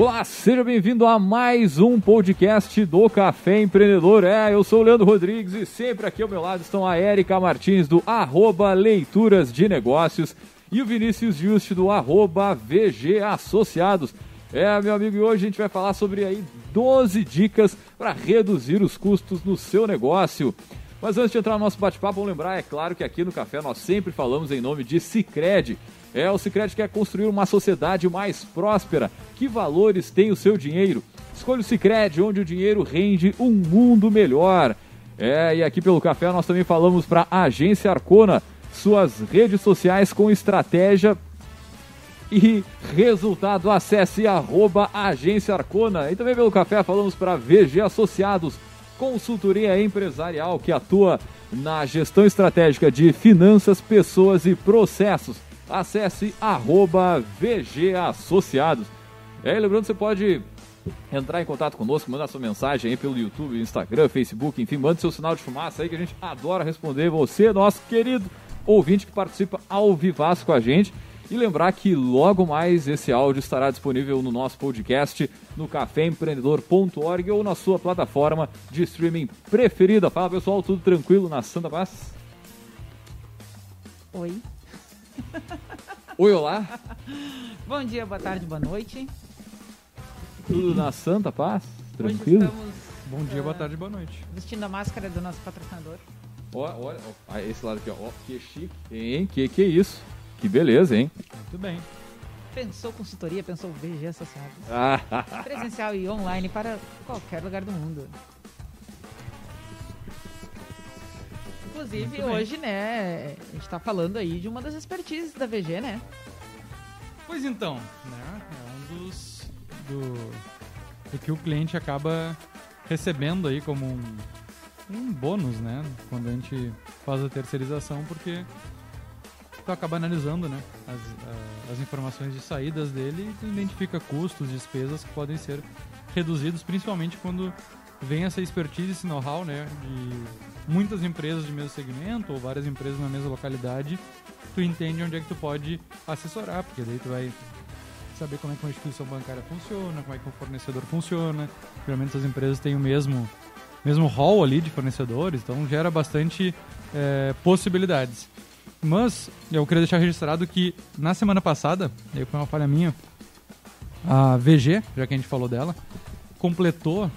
Olá, seja bem-vindo a mais um podcast do Café Empreendedor. É, eu sou o Leandro Rodrigues e sempre aqui ao meu lado estão a Érica Martins do arroba Leituras de Negócios e o Vinícius Just do arroba VG Associados. É, meu amigo, e hoje a gente vai falar sobre aí 12 dicas para reduzir os custos no seu negócio. Mas antes de entrar no nosso bate-papo, vamos lembrar, é claro que aqui no Café nós sempre falamos em nome de Cicred. É, o Cicred quer construir uma sociedade mais próspera. Que valores tem o seu dinheiro? Escolha o Cicred, onde o dinheiro rende um mundo melhor. É, e aqui pelo Café nós também falamos para a Agência Arcona, suas redes sociais com estratégia e resultado. Acesse arroba Agência Arcona. E também pelo Café falamos para VG Associados, consultoria empresarial que atua na gestão estratégica de finanças, pessoas e processos. Acesse arroba Associados. É, lembrando, você pode entrar em contato conosco, mandar sua mensagem aí pelo YouTube, Instagram, Facebook, enfim, manda seu sinal de fumaça aí que a gente adora responder você, nosso querido ouvinte que participa ao vivaço com a gente. E lembrar que logo mais esse áudio estará disponível no nosso podcast no caféempreendedor.org ou na sua plataforma de streaming preferida. Fala pessoal, tudo tranquilo na Santa Paz? Oi. Oi, olá. Bom dia, boa tarde, boa noite. Tudo na Santa Paz? Hoje Tranquilo? estamos Bom dia, Ah. boa tarde, boa noite. vestindo a máscara do nosso patrocinador. Olha, olha, ó, ah, esse lado aqui, ó. ó, que chique, hein? Que que é isso? Que beleza, hein? Muito bem. Pensou consultoria, pensou VG Associados. Ah, Presencial e online para qualquer lugar do mundo. Inclusive, hoje, né, a gente tá falando aí de uma das expertises da VG, né? Pois então, né? É um dos. Do, do que o cliente acaba recebendo aí como um, um bônus, né? Quando a gente faz a terceirização, porque tu acaba analisando, né? As, a- as informações de saídas dele e tu identifica custos, despesas que podem ser reduzidos, principalmente quando vem essa expertise, esse know-how, né? De muitas empresas de mesmo segmento ou várias empresas na mesma localidade tu entende onde é que tu pode assessorar, porque daí tu vai saber como é que uma instituição bancária funciona, como é que um fornecedor funciona. Geralmente as empresas têm o mesmo mesmo hall ali de fornecedores, então gera bastante é, possibilidades. Mas eu queria deixar registrado que na semana passada, aí foi uma falha minha, a VG, já que a gente falou dela, completou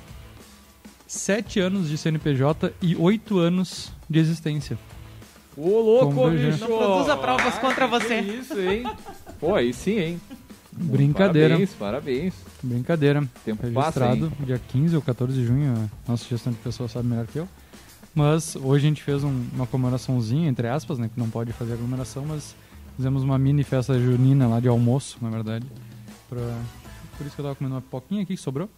sete anos de CNPJ e oito anos de existência. ô louco, bicho! Não produza provas contra que você. isso, hein? Pô, aí sim, hein? Brincadeira. Parabéns, parabéns. Brincadeira. Tempo passa, registrado hein? dia 15 ou 14 de junho, a nossa gestão de pessoas sabe melhor que eu. Mas hoje a gente fez um- uma comemoraçãozinha, entre aspas, né, que não pode fazer aglomeração, mas fizemos uma mini festa junina lá de almoço, na verdade. Pra- por isso que eu tava comendo uma pipoquinha aqui que sobrou.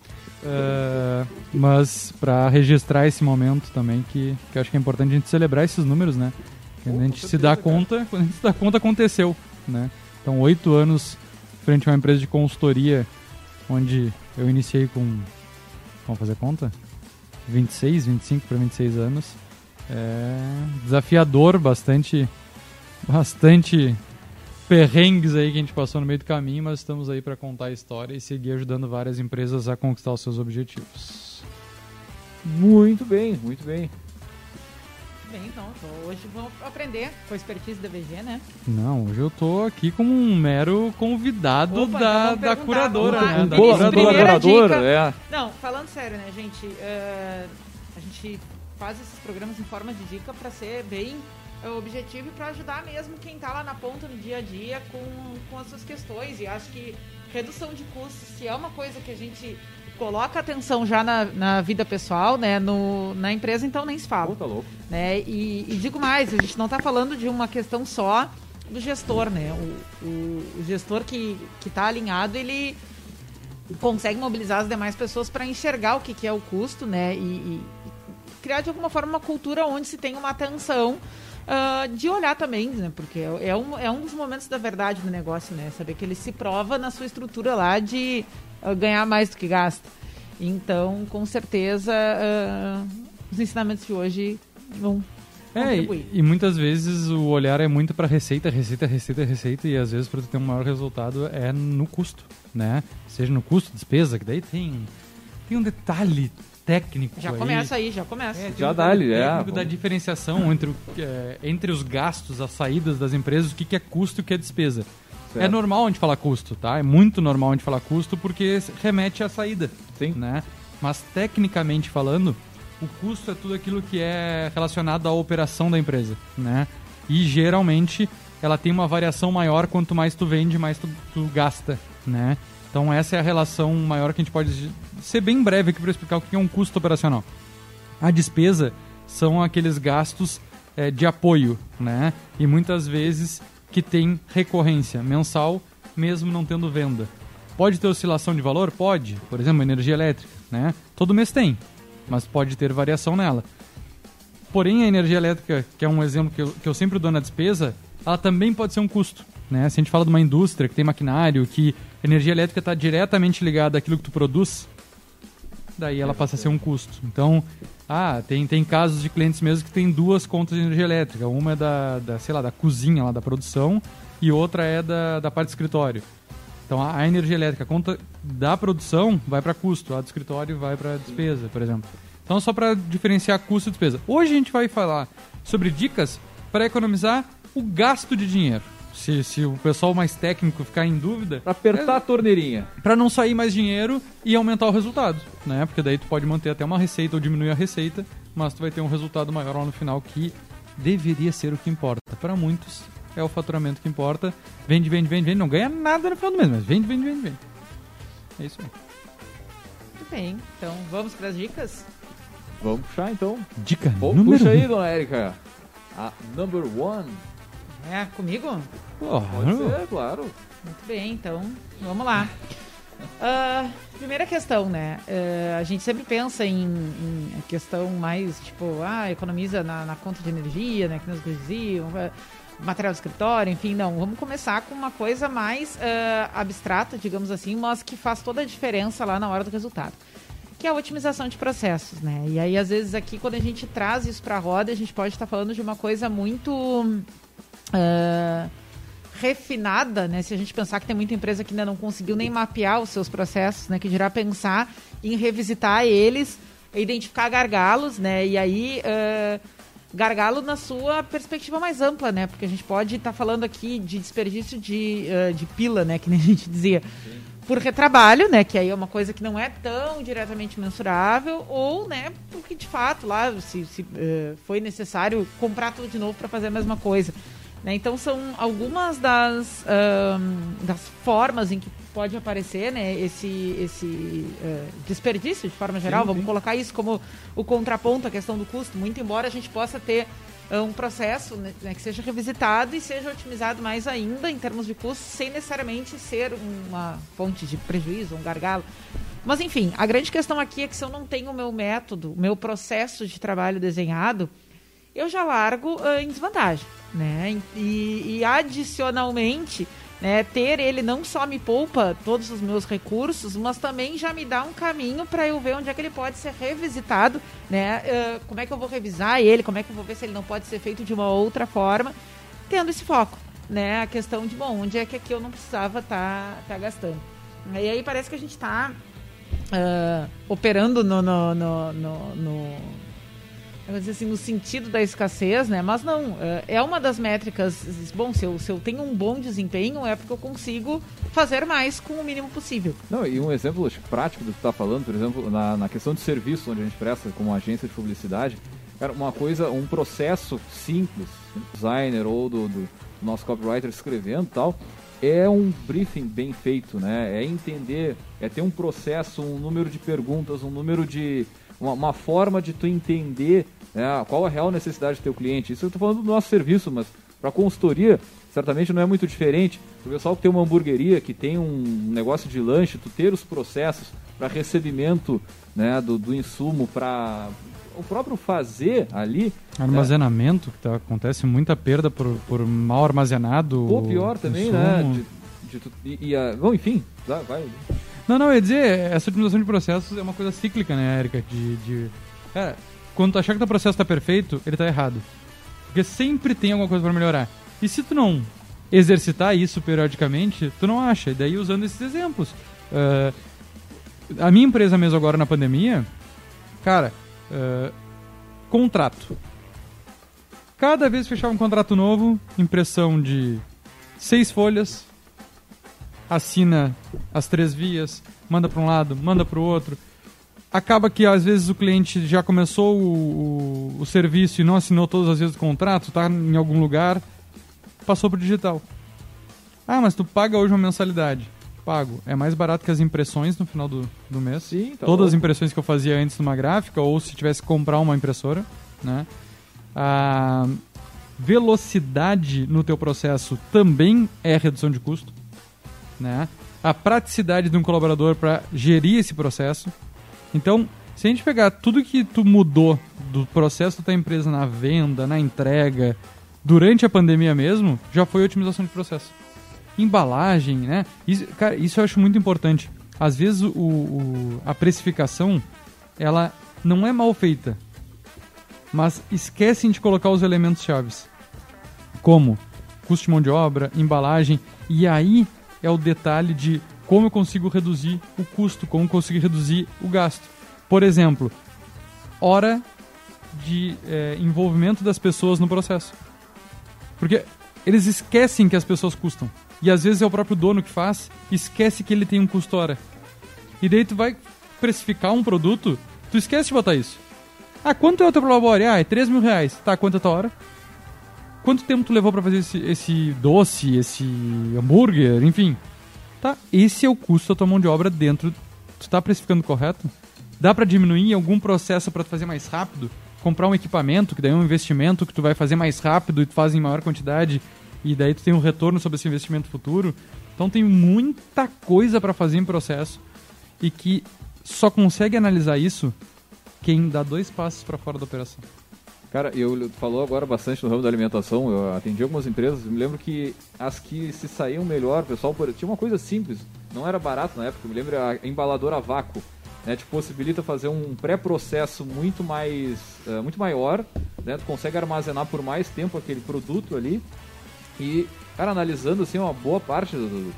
É, mas para registrar esse momento também, que, que eu acho que é importante a gente celebrar esses números, né? Quando a gente com se dá certeza, conta, quando a gente se dá conta, aconteceu, né? Então, oito anos frente a uma empresa de consultoria, onde eu iniciei com. Vamos fazer conta? 26, 25 para 26 anos. É desafiador, bastante. Bastante perrengues aí que a gente passou no meio do caminho, mas estamos aí para contar a história e seguir ajudando várias empresas a conquistar os seus objetivos. Muito bem, muito bem. Bem, então, hoje vamos aprender com a expertise da VG, né? Não, hoje eu tô aqui como um mero convidado Opa, da, da curadora, né? Da curadora. é. Não, falando sério, né, gente? eh, a gente faz esses programas em forma de dica para ser bem objetivo e para ajudar mesmo quem tá lá na ponta no dia a dia com, com as suas questões. E acho que redução de custos, se é uma coisa que a gente coloca atenção já na, na vida pessoal, né, no, na empresa, então nem se fala Pô, tá louco. né? E, e digo mais, a gente não está falando de uma questão só do gestor, né? O, o- o gestor que está alinhado, ele consegue mobilizar as demais pessoas para enxergar o que, que é o custo, né? E, e criar de alguma forma uma cultura onde se tem uma atenção ah, de olhar também, né? Porque é, é um, é um dos momentos da verdade do negócio, né? Saber que ele se prova na sua estrutura lá de ah, ganhar mais do que gasta. Então, com certeza, ah, os ensinamentos de hoje vão É, e, e muitas vezes o olhar é muito para receita, receita, receita, receita, e às vezes para ter um maior resultado é no custo, né? Seja no custo, despesa, que daí tem, tem um detalhe técnico Já aí. começa aí, já começa. É, Já dá ali, é, técnico da vamos. diferenciação entre, o, é, entre os gastos, as saídas das empresas, o que, que é custo e o que é despesa. Certo. É normal a gente falar custo, tá? É muito normal a gente falar custo porque remete à saída Sim. né? Mas tecnicamente falando, o custo é tudo aquilo que é relacionado à operação da empresa, né? E geralmente ela tem uma variação maior quanto mais tu vende, mais tu, tu gasta, né? Então essa é a relação maior que a gente pode ser bem breve aqui para explicar o que é um custo operacional. A despesa são aqueles gastos eh, de apoio, né? E muitas vezes que tem recorrência mensal, mesmo não tendo venda. Pode ter oscilação de valor? Pode. Por exemplo, energia elétrica, né? Todo mês tem, mas pode ter variação nela. Porém, a energia elétrica, que é um exemplo que eu, que eu sempre dou na despesa, ela também pode ser um custo. Né? Se a gente fala de uma indústria que tem maquinário, que a energia elétrica está diretamente ligada àquilo que tu produz, daí ela passa a ser um custo. Então, ah, tem, tem casos de clientes mesmo que tem duas contas de energia elétrica. Uma é da, da sei lá, da cozinha lá da produção e outra é da, da parte do escritório. Então a, a energia elétrica, a conta da produção vai para custo, a do escritório vai para despesa, por exemplo. Então só para diferenciar custo e despesa. Hoje a gente vai falar sobre dicas para economizar o gasto de dinheiro. Se, se o pessoal mais técnico ficar em dúvida, Pra apertar a torneirinha. para não sair mais dinheiro e aumentar o resultado, né? Porque daí tu pode manter até uma receita ou diminuir a receita, mas tu vai ter um resultado maior lá no final que deveria ser o que importa. Para muitos é o faturamento que importa. Vende, vende, vende, vende, não ganha nada no final do mês, mas vende, vende, vende, vende. É isso aí. Muito bem, então vamos para as dicas? Vamos puxar então. Dica Pô, número puxa aí, dona Érica. A number one. É, comigo? Claro. Pode ser, claro. Muito bem, então vamos lá. Ah, primeira questão, né? Eh, a gente sempre pensa em, em questão mais tipo, ah, economiza na, na conta de energia, né? Que nos diziam, eh, material de escritório, enfim, não. Vamos começar com uma coisa mais ah, abstrata, digamos assim, mas que faz toda a diferença lá na hora do resultado. Que é a otimização de processos, né? E aí, às vezes, aqui, quando a gente traz isso para a roda, a gente pode estar falando de uma coisa muito. Ah, refinada, né? Se a gente pensar que tem muita empresa que ainda não conseguiu nem mapear os seus processos, né? Que dirá pensar em revisitar eles, identificar gargalos, né? E aí eh, gargalo na sua perspectiva mais ampla, né? Porque a gente pode estar falando aqui de desperdício de, eh, de pila, né? Que nem a gente dizia. Por retrabalho, né? Que aí é uma coisa que não é tão diretamente mensurável, ou, né, porque de fato lá se, se, eh, foi necessário comprar tudo de novo para fazer a mesma coisa. Né? Então são algumas das, ahn, das formas em que pode aparecer né, esse, esse eh, desperdício de forma geral. Sim, Vamos sim. colocar isso como o contraponto à questão do custo, muito embora a gente possa ter ah, um processo né, né, que seja revisitado e seja otimizado mais ainda em termos de custo, sem necessariamente ser uma fonte de prejuízo, um gargalo. Mas enfim, a grande questão aqui é que se eu não tenho o meu método, o meu processo de trabalho desenhado, eu já largo ah, em desvantagem, né? E, e adicionalmente, né, ter ele não só me poupa todos os meus recursos, mas também já me dá um caminho para eu ver onde é que ele pode ser revisitado, né? Ah, como é que eu vou revisar ele? Como é que eu vou ver se ele não pode ser feito de uma outra forma, tendo esse foco, né? A questão de bom, onde é que aqui eu não precisava estar tá, gastando. E aí parece que a gente está operando no, no, no, no, no eu assim, no sentido da escassez, né? Mas não, é- é uma das métricas. Bom, se eu, se eu tenho um bom desempenho, é porque eu consigo fazer mais com o mínimo possível. Não, e um exemplo prático do que tu tá falando, por exemplo, na, na questão de serviço, onde a gente presta como agência de publicidade, cara, uma coisa, um processo simples, designer ou do, do nosso copywriter escrevendo tal, é um briefing bem feito, né? É entender, é ter um processo, um número de perguntas, um número de. Uma, uma forma de tu entender né, qual a real necessidade do teu cliente. Isso eu tô falando do nosso serviço, mas para consultoria, certamente não é muito diferente. O pessoal que tem uma hamburgueria, que tem um negócio de lanche, tu ter os processos para recebimento né, do, do insumo, para o próprio fazer ali. Armazenamento, que tá- acontece muita perda por, por mal armazenado. Ou pior também, insumo. né? De, de tu- e, e a- bom, enfim, vai. vai. Não, não, eu ia dizer, essa otimização de processos é uma coisa cíclica, né, Erika? De, de... Cara, quando tu achar que teu processo tá perfeito, ele tá errado. Porque sempre tem alguma coisa para melhorar. E se tu não exercitar isso periodicamente, tu não acha. E daí usando esses exemplos. Uh, a minha empresa mesmo agora na pandemia, cara, uh, contrato. Cada vez que fechava um contrato novo, impressão de seis folhas, assina as três vias, manda para um lado, manda para o outro. Acaba que às vezes o cliente já começou o, o, o, serviço e não assinou todas as vezes o contrato, está em algum lugar, passou para digital. Ah, mas tu paga hoje uma mensalidade. Pago. É mais barato que as impressões no final do, do mês. Sim, tá Todas louco. as impressões que eu fazia antes numa gráfica, ou se tivesse que comprar uma impressora, né? A velocidade no teu processo também é redução de custo, né? A praticidade de um colaborador para gerir esse processo. Então, se a gente pegar tudo que tu mudou do processo da empresa na venda, na entrega, durante a pandemia mesmo, já foi otimização de processo embalagem, né? Isso, cara, isso eu acho muito importante. Às vezes o, o, a precificação ela não é mal feita, mas esquecem de colocar os elementos chaves, como custo de mão de obra, embalagem, e aí é o detalhe de como eu consigo reduzir o custo, como eu consigo reduzir o gasto. Por exemplo, hora de é, envolvimento das pessoas no processo. Porque eles esquecem que as pessoas custam. E às vezes é o próprio dono que faz, esquece que ele tem um custo hora. E daí tu vai precificar um produto, tu esquece de botar isso. Ah, quanto é o teu prolabore? Ah, é 3 mil reais. Tá, quanto é a tua hora? Quanto tempo tu levou para fazer esse, esse doce, esse hambúrguer, enfim. Tá, esse é o custo da tua mão de obra dentro. Tu tá precificando correto? Dá para diminuir algum processo para fazer mais rápido? Comprar um equipamento, que daí é um investimento que tu vai fazer mais rápido e tu faz em maior quantidade e daí tu tem um retorno sobre esse investimento futuro. Então tem muita coisa para fazer em processo e que só consegue analisar isso quem dá dois passos para fora da operação. Cara, eu falou agora bastante no ramo da alimentação. Eu atendi algumas empresas. Me lembro que as que se saíam melhor, pessoal, tinha uma coisa simples. Não era barato na época. Me lembro a embaladora a vácuo. Né, te possibilita fazer um pré-processo muito mais, uh, muito maior. Né, tu consegue armazenar por mais tempo aquele produto ali e, cara, analisando assim uma boa parte do,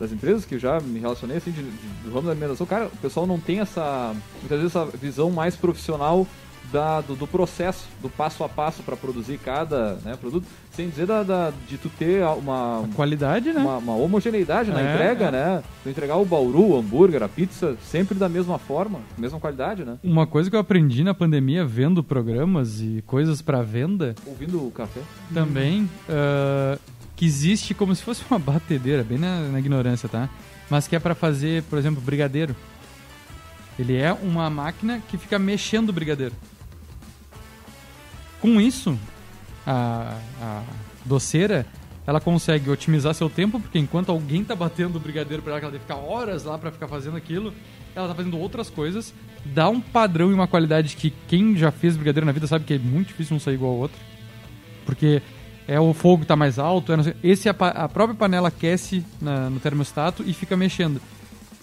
das empresas que já me relacionei assim de, de, do ramo da alimentação, cara, o pessoal não tem essa muitas vezes essa visão mais profissional da, do, do processo, do passo a passo para produzir cada né, produto, sem dizer da, da, de tu ter uma a qualidade, né? Uma, uma homogeneidade na É, entrega, é. né? Tu entregar o bauru, o hambúrguer, a pizza, sempre da mesma forma, mesma qualidade, né? Uma coisa que eu aprendi na pandemia vendo programas e coisas para venda Ouvindo o café. também ah, que existe como se fosse uma batedeira, bem na, na ignorância, tá? Mas que é para fazer, por exemplo, brigadeiro. Ele é uma máquina que fica mexendo o brigadeiro. Com isso, a, a doceira ela consegue otimizar seu tempo, porque enquanto alguém tá batendo o brigadeiro para ela, que ela deve ficar horas lá para ficar fazendo aquilo, ela tá fazendo outras coisas, dá um padrão e uma qualidade que quem já fez brigadeiro na vida sabe que é muito difícil um sair igual ao outro. Porque é o fogo tá mais alto, é esse a, pa- a própria panela aquece na- no termostato e fica mexendo.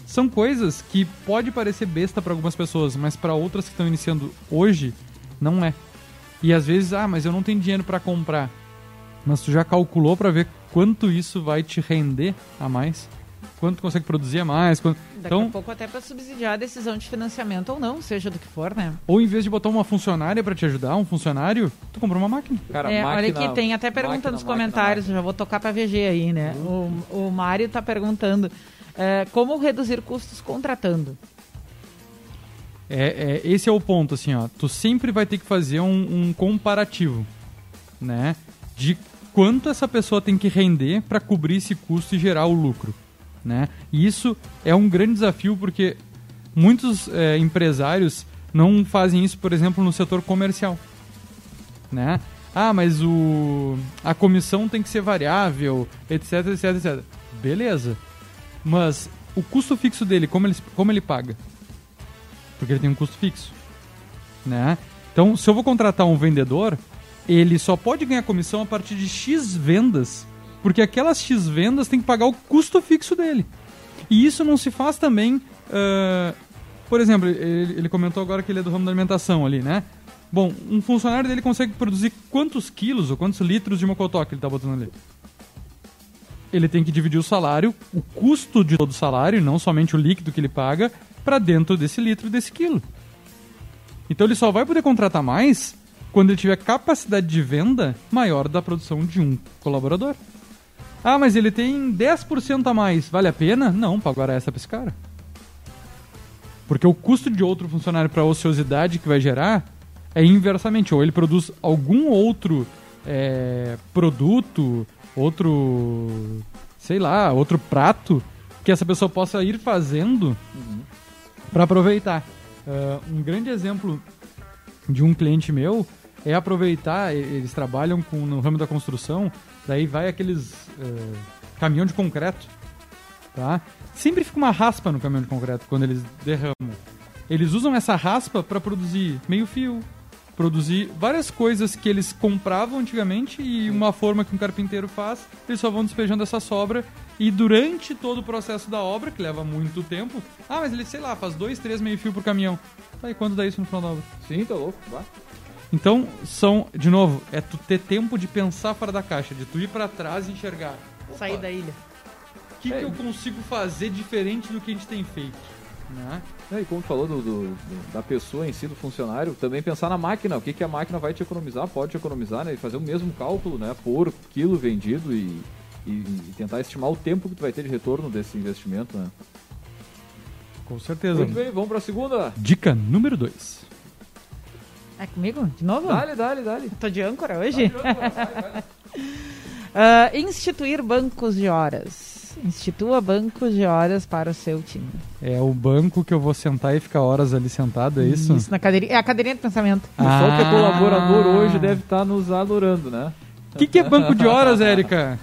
São coisas que pode parecer besta para algumas pessoas, mas para outras que estão iniciando hoje não é. E às vezes, ah, mas eu não tenho dinheiro para comprar. Mas tu já calculou para ver quanto isso vai te render a mais? Quanto tu consegue produzir a mais? Quanto... Daqui Então, a pouco até para subsidiar a decisão de financiamento ou não, seja do que for, né? ou em vez de botar uma funcionária para te ajudar, um funcionário, tu comprou uma máquina. Cara, É, olha máquina- aqui, tem até pergunta máquina, nos comentários, máquina. já vou tocar pra VG aí, né? O, o Mário tá perguntando é, como reduzir custos contratando. É, é, esse é o ponto, assim, ó. Tu sempre vai ter que fazer um, um comparativo, né? De quanto essa pessoa tem que render para cobrir esse custo e gerar o lucro, né? E isso é um grande desafio porque muitos é, empresários não fazem isso, por exemplo, no setor comercial, né? Ah, mas o a comissão tem que ser variável, etc, etc, etc. Beleza. Mas o custo fixo dele, como ele, como ele paga? Porque ele tem um custo fixo, né? Então, se eu vou contratar um vendedor, ele só pode ganhar comissão a partir de X vendas, porque aquelas X vendas tem que pagar o custo fixo dele. E isso não se faz também, ah, por exemplo, ele, ele comentou agora que ele é do ramo da alimentação ali, né? Bom, um funcionário dele consegue produzir quantos quilos ou quantos litros de mocotó que ele está botando ali? Ele tem que dividir o salário, o custo de todo o salário, não somente o líquido que ele paga, para dentro desse litro desse quilo. Então ele só vai poder contratar mais quando ele tiver capacidade de venda maior da produção de um colaborador. Ah, mas ele tem 10% a mais, vale a pena? Não, paga hora essa para esse cara. Porque o custo de outro funcionário para a ociosidade que vai gerar é inversamente. Ou ele produz algum outro é, produto, outro, sei lá, outro prato que essa pessoa possa ir fazendo uhum. Para aproveitar. Uh, um grande exemplo de um cliente meu é aproveitar, eles trabalham com, no ramo da construção, daí vai aqueles uh, caminhão de concreto, tá? Sempre fica uma raspa no caminhão de concreto quando eles derramam. Eles usam essa raspa para produzir meio fio, produzir várias coisas que eles compravam antigamente e uma forma que um carpinteiro faz, eles só vão despejando essa sobra e durante todo o processo da obra, que leva muito tempo, ah, mas ele, sei lá, faz dois, três meio fio por caminhão. Tá, e quando dá isso no final da obra? Sim, tá louco, vá. Então, são, de novo, é tu ter tempo de pensar fora da caixa, de tu ir para trás e enxergar. Sair da ilha. O que, é. que eu consigo fazer diferente do que a gente tem feito? Né? É, e como tu falou do, do, da pessoa em si, do funcionário, também pensar na máquina, o que, que a máquina vai te economizar, pode te economizar, né? E fazer o mesmo cálculo, né? Por quilo vendido e, e, e, tentar estimar o tempo que tu vai ter de retorno desse investimento, né? Com certeza. Muito bem, vamos para a segunda. Dica número 2. É comigo? De novo? Dale, dale, dale. Tô de âncora hoje? Tá de âncora, vai, vai. uh, instituir bancos de horas. Institua bancos de horas para o seu time. É o banco que eu vou sentar e ficar horas ali sentado, é isso? Isso, na cadeirinha. É a cadeirinha do pensamento. O ah. pessoal que é colaborador hoje deve estar tá nos adorando, né? O que, que é banco de horas, Érica?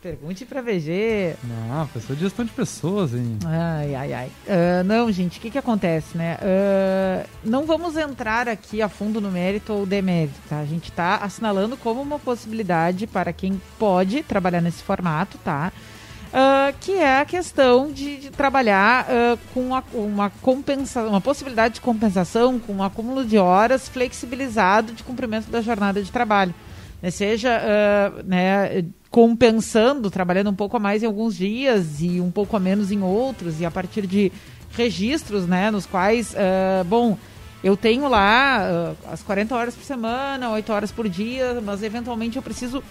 Pergunte pra VG. Não, pessoa de gestão de pessoas, hein? Ai, ai, ai. Uh, não, gente, o que que acontece, né? Uh, não vamos entrar aqui a fundo no mérito ou demérito, tá? A gente tá assinalando como uma possibilidade para quem pode trabalhar nesse formato, tá? Uh, que é a questão de, de trabalhar uh, com uma compensação, uma possibilidade de compensação com um acúmulo de horas flexibilizado de cumprimento da jornada de trabalho. Né? Seja uh, né, compensando, trabalhando um pouco a mais em alguns dias e um pouco a menos em outros, e a partir de registros né, nos quais, bom, eu tenho lá as 40 horas por semana, 8 horas por dia, mas eventualmente eu preciso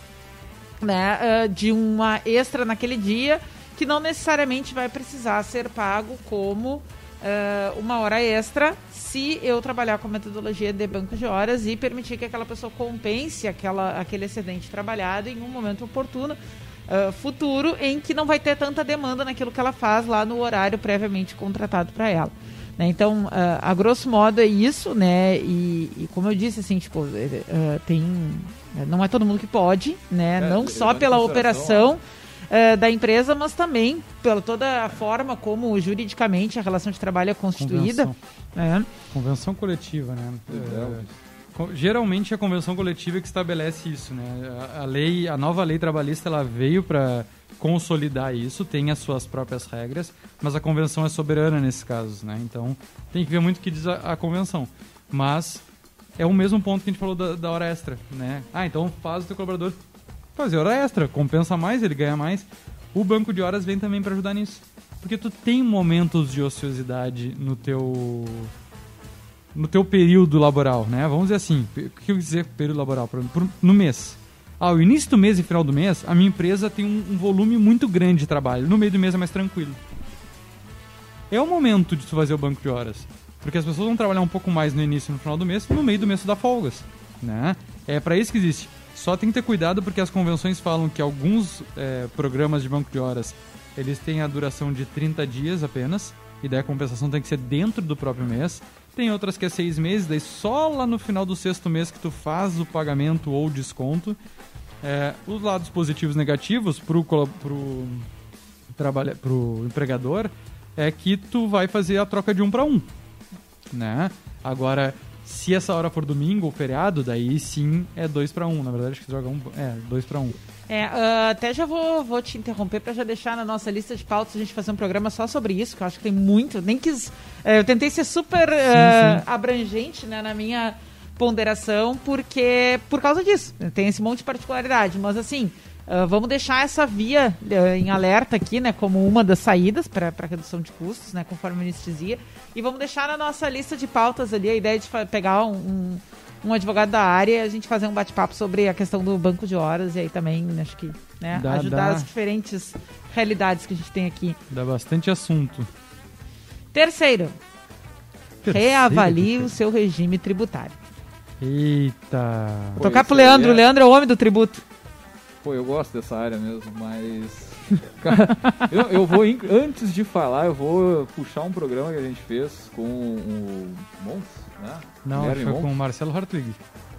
né, uh, de uma extra naquele dia, que não necessariamente vai precisar ser pago como uh, uma hora extra se eu trabalhar com metodologia de banco de horas e permitir que aquela pessoa compense aquela, aquele excedente trabalhado em um momento oportuno. Uh, futuro em que não vai ter tanta demanda naquilo que ela faz lá no horário previamente contratado para ela. Né? Então, uh, a grosso modo é isso, né? E, e como eu disse, assim, tipo, tem não é todo mundo que pode, né? É, não só pela operação é, da empresa, mas também pela toda a forma como juridicamente a relação de trabalho é constituída. Convenção, é. convenção coletiva, né? É, geralmente é a convenção coletiva que estabelece isso, né? A, a lei, a nova lei trabalhista, ela veio para consolidar isso, tem as suas próprias regras, mas a convenção é soberana nesses casos, né? Então tem que ver muito o que diz a, a convenção. Mas é o mesmo ponto que a gente falou da, da hora extra, né? Ah, então faz o teu colaborador fazer hora extra, compensa mais, ele ganha mais. O banco de horas vem também para ajudar nisso. Porque tu tem momentos de ociosidade no teu no teu período laboral, né? Vamos dizer assim, o que eu dizer período laboral? Por, por, no mês. Ao início do mês e final do mês, a minha empresa tem um, um, volume muito grande de trabalho. No meio do mês é mais tranquilo. É o momento de tu fazer o banco de horas. Porque as pessoas vão trabalhar um pouco mais no início e no final do mês, no meio do mês dá folgas. Né? É para isso que existe. Só tem que ter cuidado porque as convenções falam que alguns é, programas de banco de horas eles têm a duração de 30 dias apenas, e daí a compensação tem que ser dentro do próprio mês. Tem outras que é seis meses, daí só lá no final do sexto mês que tu faz o pagamento ou desconto. É, os lados positivos e negativos pro, pro, trabalha, pro empregador é que tu vai fazer a troca de um para um né? Agora, se essa hora for domingo ou feriado, daí sim é 2 para 1. Um. Na verdade, acho que joga um. É, 2 para 1. Um. É, uh, até já vou, vou te interromper para já deixar na nossa lista de pautas a gente fazer um programa só sobre isso, que eu acho que tem muito. Nem quis. Uh, eu tentei ser super sim, uh, sim. abrangente né, na minha ponderação, porque por causa disso. Tem esse monte de particularidade. Mas assim, uh, vamos deixar essa via uh, em alerta aqui, né? Como uma das saídas para redução de custos, né? Conforme a ministra dizia. E vamos deixar na nossa lista de pautas ali a ideia de pegar um, um, um advogado da área e a gente fazer um bate-papo sobre a questão do banco de horas e aí também acho que né, Dá- ajudar dá. as diferentes realidades que a gente tem aqui. Dá bastante assunto. Terceiro, Terceiro, reavalie o seu regime tributário. Eita. Pô, Tocar pro Leandro, é- o Leandro é o homem do tributo. Pô, eu gosto dessa área mesmo, mas. Cara, eu, eu vou. Antes de falar, eu vou puxar um programa que a gente fez com o Mons, né? Não, Guilherme foi Mons, com o Marcelo Hartwig.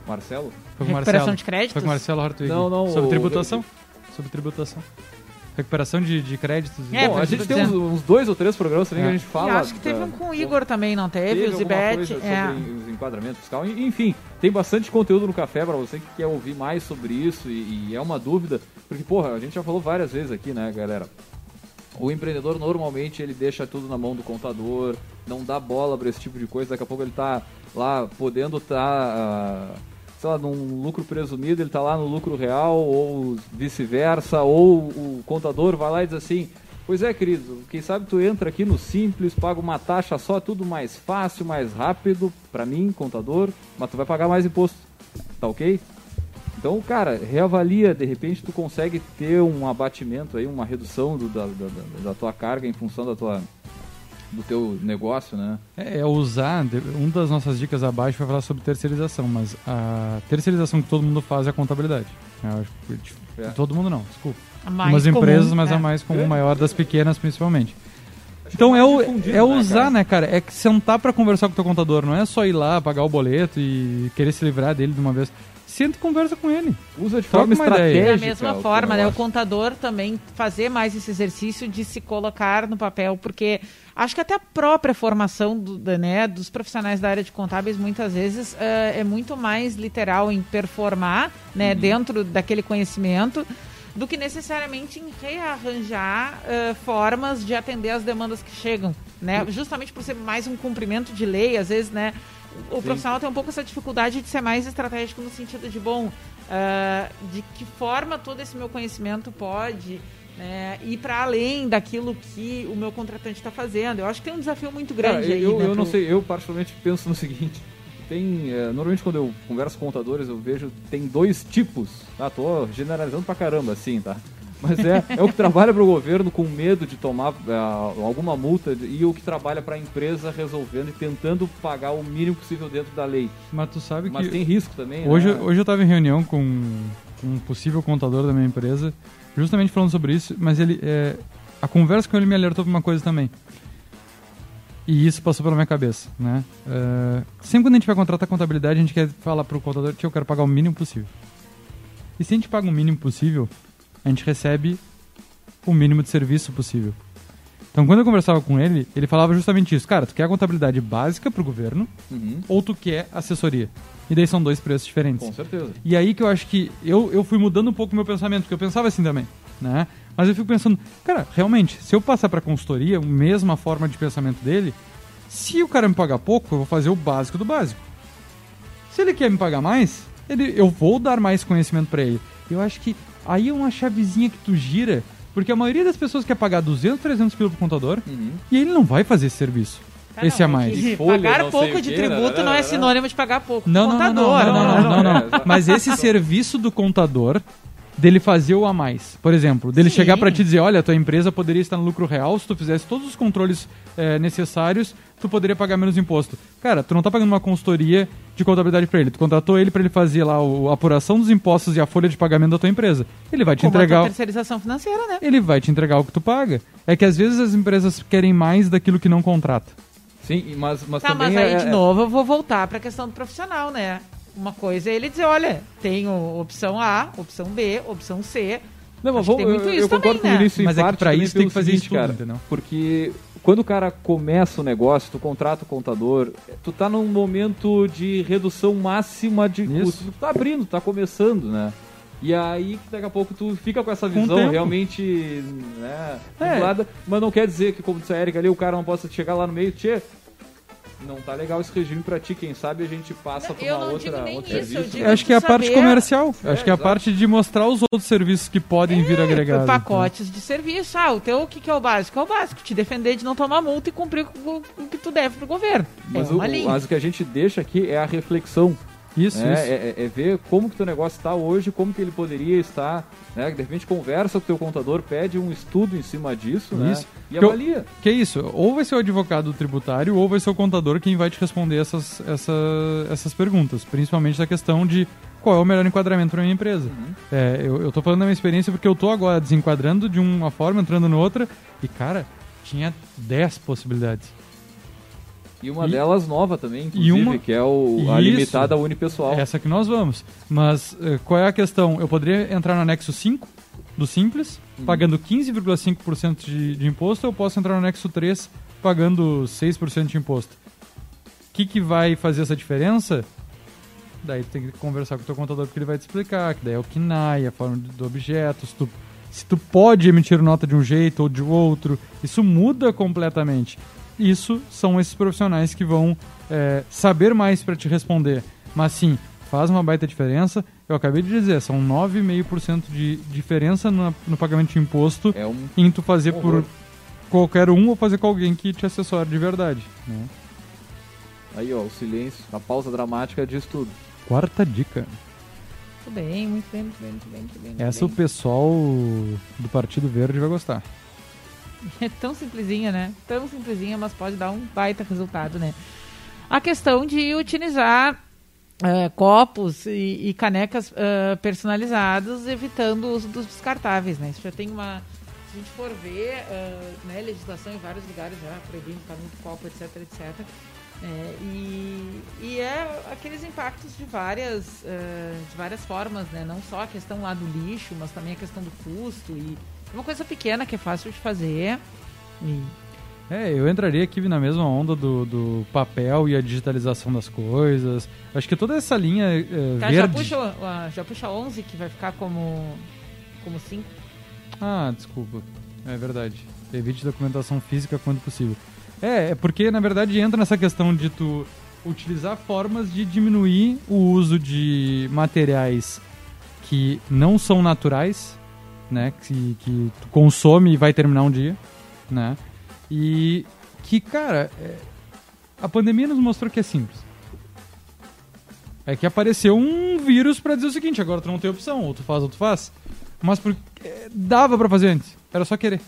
Marcelo. Foi com Recuperação Marcelo. de créditos? Foi com o Marcelo Hartwig. Não, não, Sobre o- tributação. Sobre tributação. Recuperação de, de créditos. É, Bom, a gente tem uns, uns dois ou três programas também É. que a gente fala. e acho que teve um com o Igor também, não teve? o Zibete. coisa sobre É. os enquadramentos fiscal. Enfim, tem bastante conteúdo no café pra você que quer ouvir mais sobre isso e, e é uma dúvida, porque porra, a gente já falou várias vezes aqui, né, galera? O empreendedor normalmente ele deixa tudo na mão do contador, não dá bola pra esse tipo de coisa, daqui a pouco ele tá lá podendo tá, ah, sei lá, num lucro presumido, ele tá lá no lucro real ou vice-versa, ou o contador vai lá e diz assim: Pois é, querido, quem sabe tu entra aqui no Simples, paga uma taxa só, tudo mais fácil, mais rápido, pra mim, contador, mas tu vai pagar mais imposto, tá ok? Então, cara, reavalia, de repente tu consegue ter um abatimento aí, uma redução do- da, da- da tua carga em função da tua, do teu negócio, né? É, é usar. de- Um das nossas dicas abaixo vai falar sobre terceirização, mas a terceirização que todo mundo faz é a contabilidade. Eu acho que, tipo, É. Todo mundo não, desculpa. A mais Umas comum, empresas, mas é. a mais comum, Grande. maior das pequenas principalmente. Então é, mais o, é né, usar, cara? né, cara? É que sentar pra conversar com o teu contador, não é só ir lá, pagar o boleto e querer se livrar dele de uma vez. Senta e conversa com ele. Usa de Troca forma uma estratégica. Da mesma forma, né? O contador também fazer mais esse exercício de se colocar no papel, porque acho que até a própria formação do, né, dos profissionais da área de contábeis muitas vezes eh, é muito mais literal em performar né, Uhum. dentro daquele conhecimento do que necessariamente em rearranjar eh, formas de atender as demandas que chegam, né? Justamente por ser mais um cumprimento de lei, às vezes, né? O Sim. profissional tem um pouco essa dificuldade de ser mais estratégico no sentido de, bom, ah, de que forma todo esse meu conhecimento pode né, ir para além daquilo que o meu contratante está fazendo. Eu acho que tem um desafio muito grande Cara, aí. eu, né, eu não pro- sei, eu particularmente penso no seguinte. Tem, é, normalmente quando eu converso com contadores, eu vejo tem dois tipos. Tá? Tô generalizando pra caramba, assim, tá? Mas é, é o que trabalha para o governo com medo de tomar é, alguma multa e o que trabalha para a empresa resolvendo e tentando pagar o mínimo possível dentro da lei. Mas tu sabe Mas que tem risco também, hoje, né? hoje eu tava em reunião com, com um possível contador da minha empresa, justamente falando sobre isso, mas ele é, a conversa com ele me alertou pra uma coisa também. E isso passou pela minha cabeça, né? É, sempre quando a gente vai contratar contabilidade, a gente quer falar pro contador que eu quero pagar o mínimo possível. E se a gente paga o mínimo possível, a gente recebe o mínimo de serviço possível. Então, quando eu conversava com ele, ele falava justamente isso. Cara, tu quer a contabilidade básica pro governo Uhum, ou tu quer assessoria? E daí são dois preços diferentes. com certeza. E aí que eu acho que eu, eu fui mudando um pouco o meu pensamento, porque eu pensava assim também, né? Mas eu fico pensando, cara, realmente, se eu passar pra consultoria, a mesma forma de pensamento dele, se o cara me pagar pouco, eu vou fazer o básico do básico. Se ele quer me pagar mais, ele, eu vou dar mais conhecimento pra ele. Eu acho que aí é uma chavezinha que tu gira, porque a maioria das pessoas quer pagar 200, 300 pila pro contador, Uhum. e ele não vai fazer esse serviço. Ah, esse a mais. que De folha, pagar pouco de tributo não é né. sinônimo de pagar pouco. Não, não, não, não, Contador, não, não, né? não, não, não. É, exato. Mas esse serviço do contador dele fazer o a mais. Por exemplo, dele Sim. chegar pra te dizer, olha, tua empresa poderia estar no lucro real se tu fizesse todos os controles eh, necessários, tu poderia pagar menos imposto. Cara, tu não tá pagando uma consultoria de contabilidade pra ele, tu contratou ele pra ele fazer lá o- a apuração dos impostos e a folha de pagamento da tua empresa. Ele vai te Como a entregar, terceirização financeira, né? ele vai te entregar o que tu paga. É que às vezes as empresas querem mais daquilo que não contrata. Sim, mas, mas Tá, também mas aí é, de é- novo eu vou voltar pra questão do profissional, né? Uma coisa é ele dizer, olha, tenho opção A, opção B, opção C. Não, mas que tem vamos, muito eu, isso eu concordo também, com né? isso em Mas é que parte pra também isso tem que fazer estudo, cara, entendeu? Porque quando o cara começa o negócio, tu contrata o contador, tu tá num momento de redução máxima de Isso. custos. Tu tá abrindo, tá começando, né? E aí, daqui a pouco, tu fica com essa Com o visão tempo. realmente, né, É. mas não quer dizer que, como disse a Erika ali, o cara não possa chegar lá no meio, tchê, não tá legal esse regime pra ti, quem sabe a gente passa pra Eu uma não outra, digo nem outro isso, eu serviço. digo- né? acho que é a parte saber- comercial. É, acho que é a exato. parte de mostrar os outros serviços que podem vir agregados. então. pacotes de serviço. Ah, o teu o que, que é o básico? É o básico, te defender de não tomar multa e cumprir com o, o que tu deve pro governo. Mas, é o, mas o que a gente deixa aqui é a reflexão. Isso, né? isso. É, é- é ver como que teu negócio está hoje, como que ele poderia estar, né? De repente conversa com o teu contador, pede um estudo em cima disso, né? Isso. E Que eu- avalia. Que é isso, ou vai ser o advogado tributário ou vai ser o contador quem vai te responder essas, essa, essas perguntas, principalmente da questão de qual é o melhor enquadramento para minha empresa. Uhum. É, eu, eu tô falando da minha experiência porque eu tô agora desenquadrando de uma forma, entrando noutra, e cara, tinha 10 possibilidades. E uma E- delas nova também, inclusive, uma- que é o, a Isso. limitada unipessoal. Essa que nós vamos. Mas eh, qual é a questão? Eu poderia entrar no anexo 5 do Simples, Uhum. pagando 15,5% de, de imposto, ou eu posso entrar no anexo 3 pagando 6% de imposto. O que, que vai fazer essa diferença? Daí tu tem que conversar com o teu contador porque ele vai te explicar, que daí é o KNAI, a forma do objeto, se tu, se tu pode emitir nota de um jeito ou de outro, isso muda completamente. Isso são esses profissionais que vão é, saber mais para te responder. Mas sim, faz uma baita diferença. Eu acabei de dizer, são 9,5% de diferença no, no pagamento de imposto É um em tu fazer Horror. por qualquer um ou fazer com alguém que te assessore de verdade. né? Aí, ó, o silêncio, a pausa dramática diz tudo. Quarta dica. Muito bem, muito bem, muito bem, muito bem, muito bem. muito Essa o bem. pessoal do Partido Verde vai gostar. É tão simplesinha, né? Tão simplesinha, mas pode dar um baita resultado, né? A questão de utilizar eh, copos e, e canecas eh, personalizados, evitando o uso dos descartáveis, né? Isso já tem uma... Se a gente for ver, eh, né, legislação em vários lugares já proibindo caminho do copo, etc, etc. É, e, e é aqueles impactos de várias, eh, de várias formas, né? Não só a questão lá do lixo, mas também a questão do custo e é uma coisa pequena que é fácil de fazer. E É, eu entraria aqui na mesma onda do, do papel e a digitalização das coisas. Acho que toda essa linha é, Tá, já verde... puxa, ah, já puxa 11, que vai ficar como, como 5. Ah, desculpa. É verdade. Evite documentação física quando possível. É, é porque na verdade entra nessa questão de tu utilizar formas de diminuir o uso de materiais que não são naturais, né? Que, que tu consome e vai terminar um dia, né? E que, cara, é, a pandemia nos mostrou que é simples. É que apareceu um vírus pra dizer o seguinte, agora tu não tem opção, ou tu faz ou tu faz. Mas por, é, dava pra fazer antes, era só querer.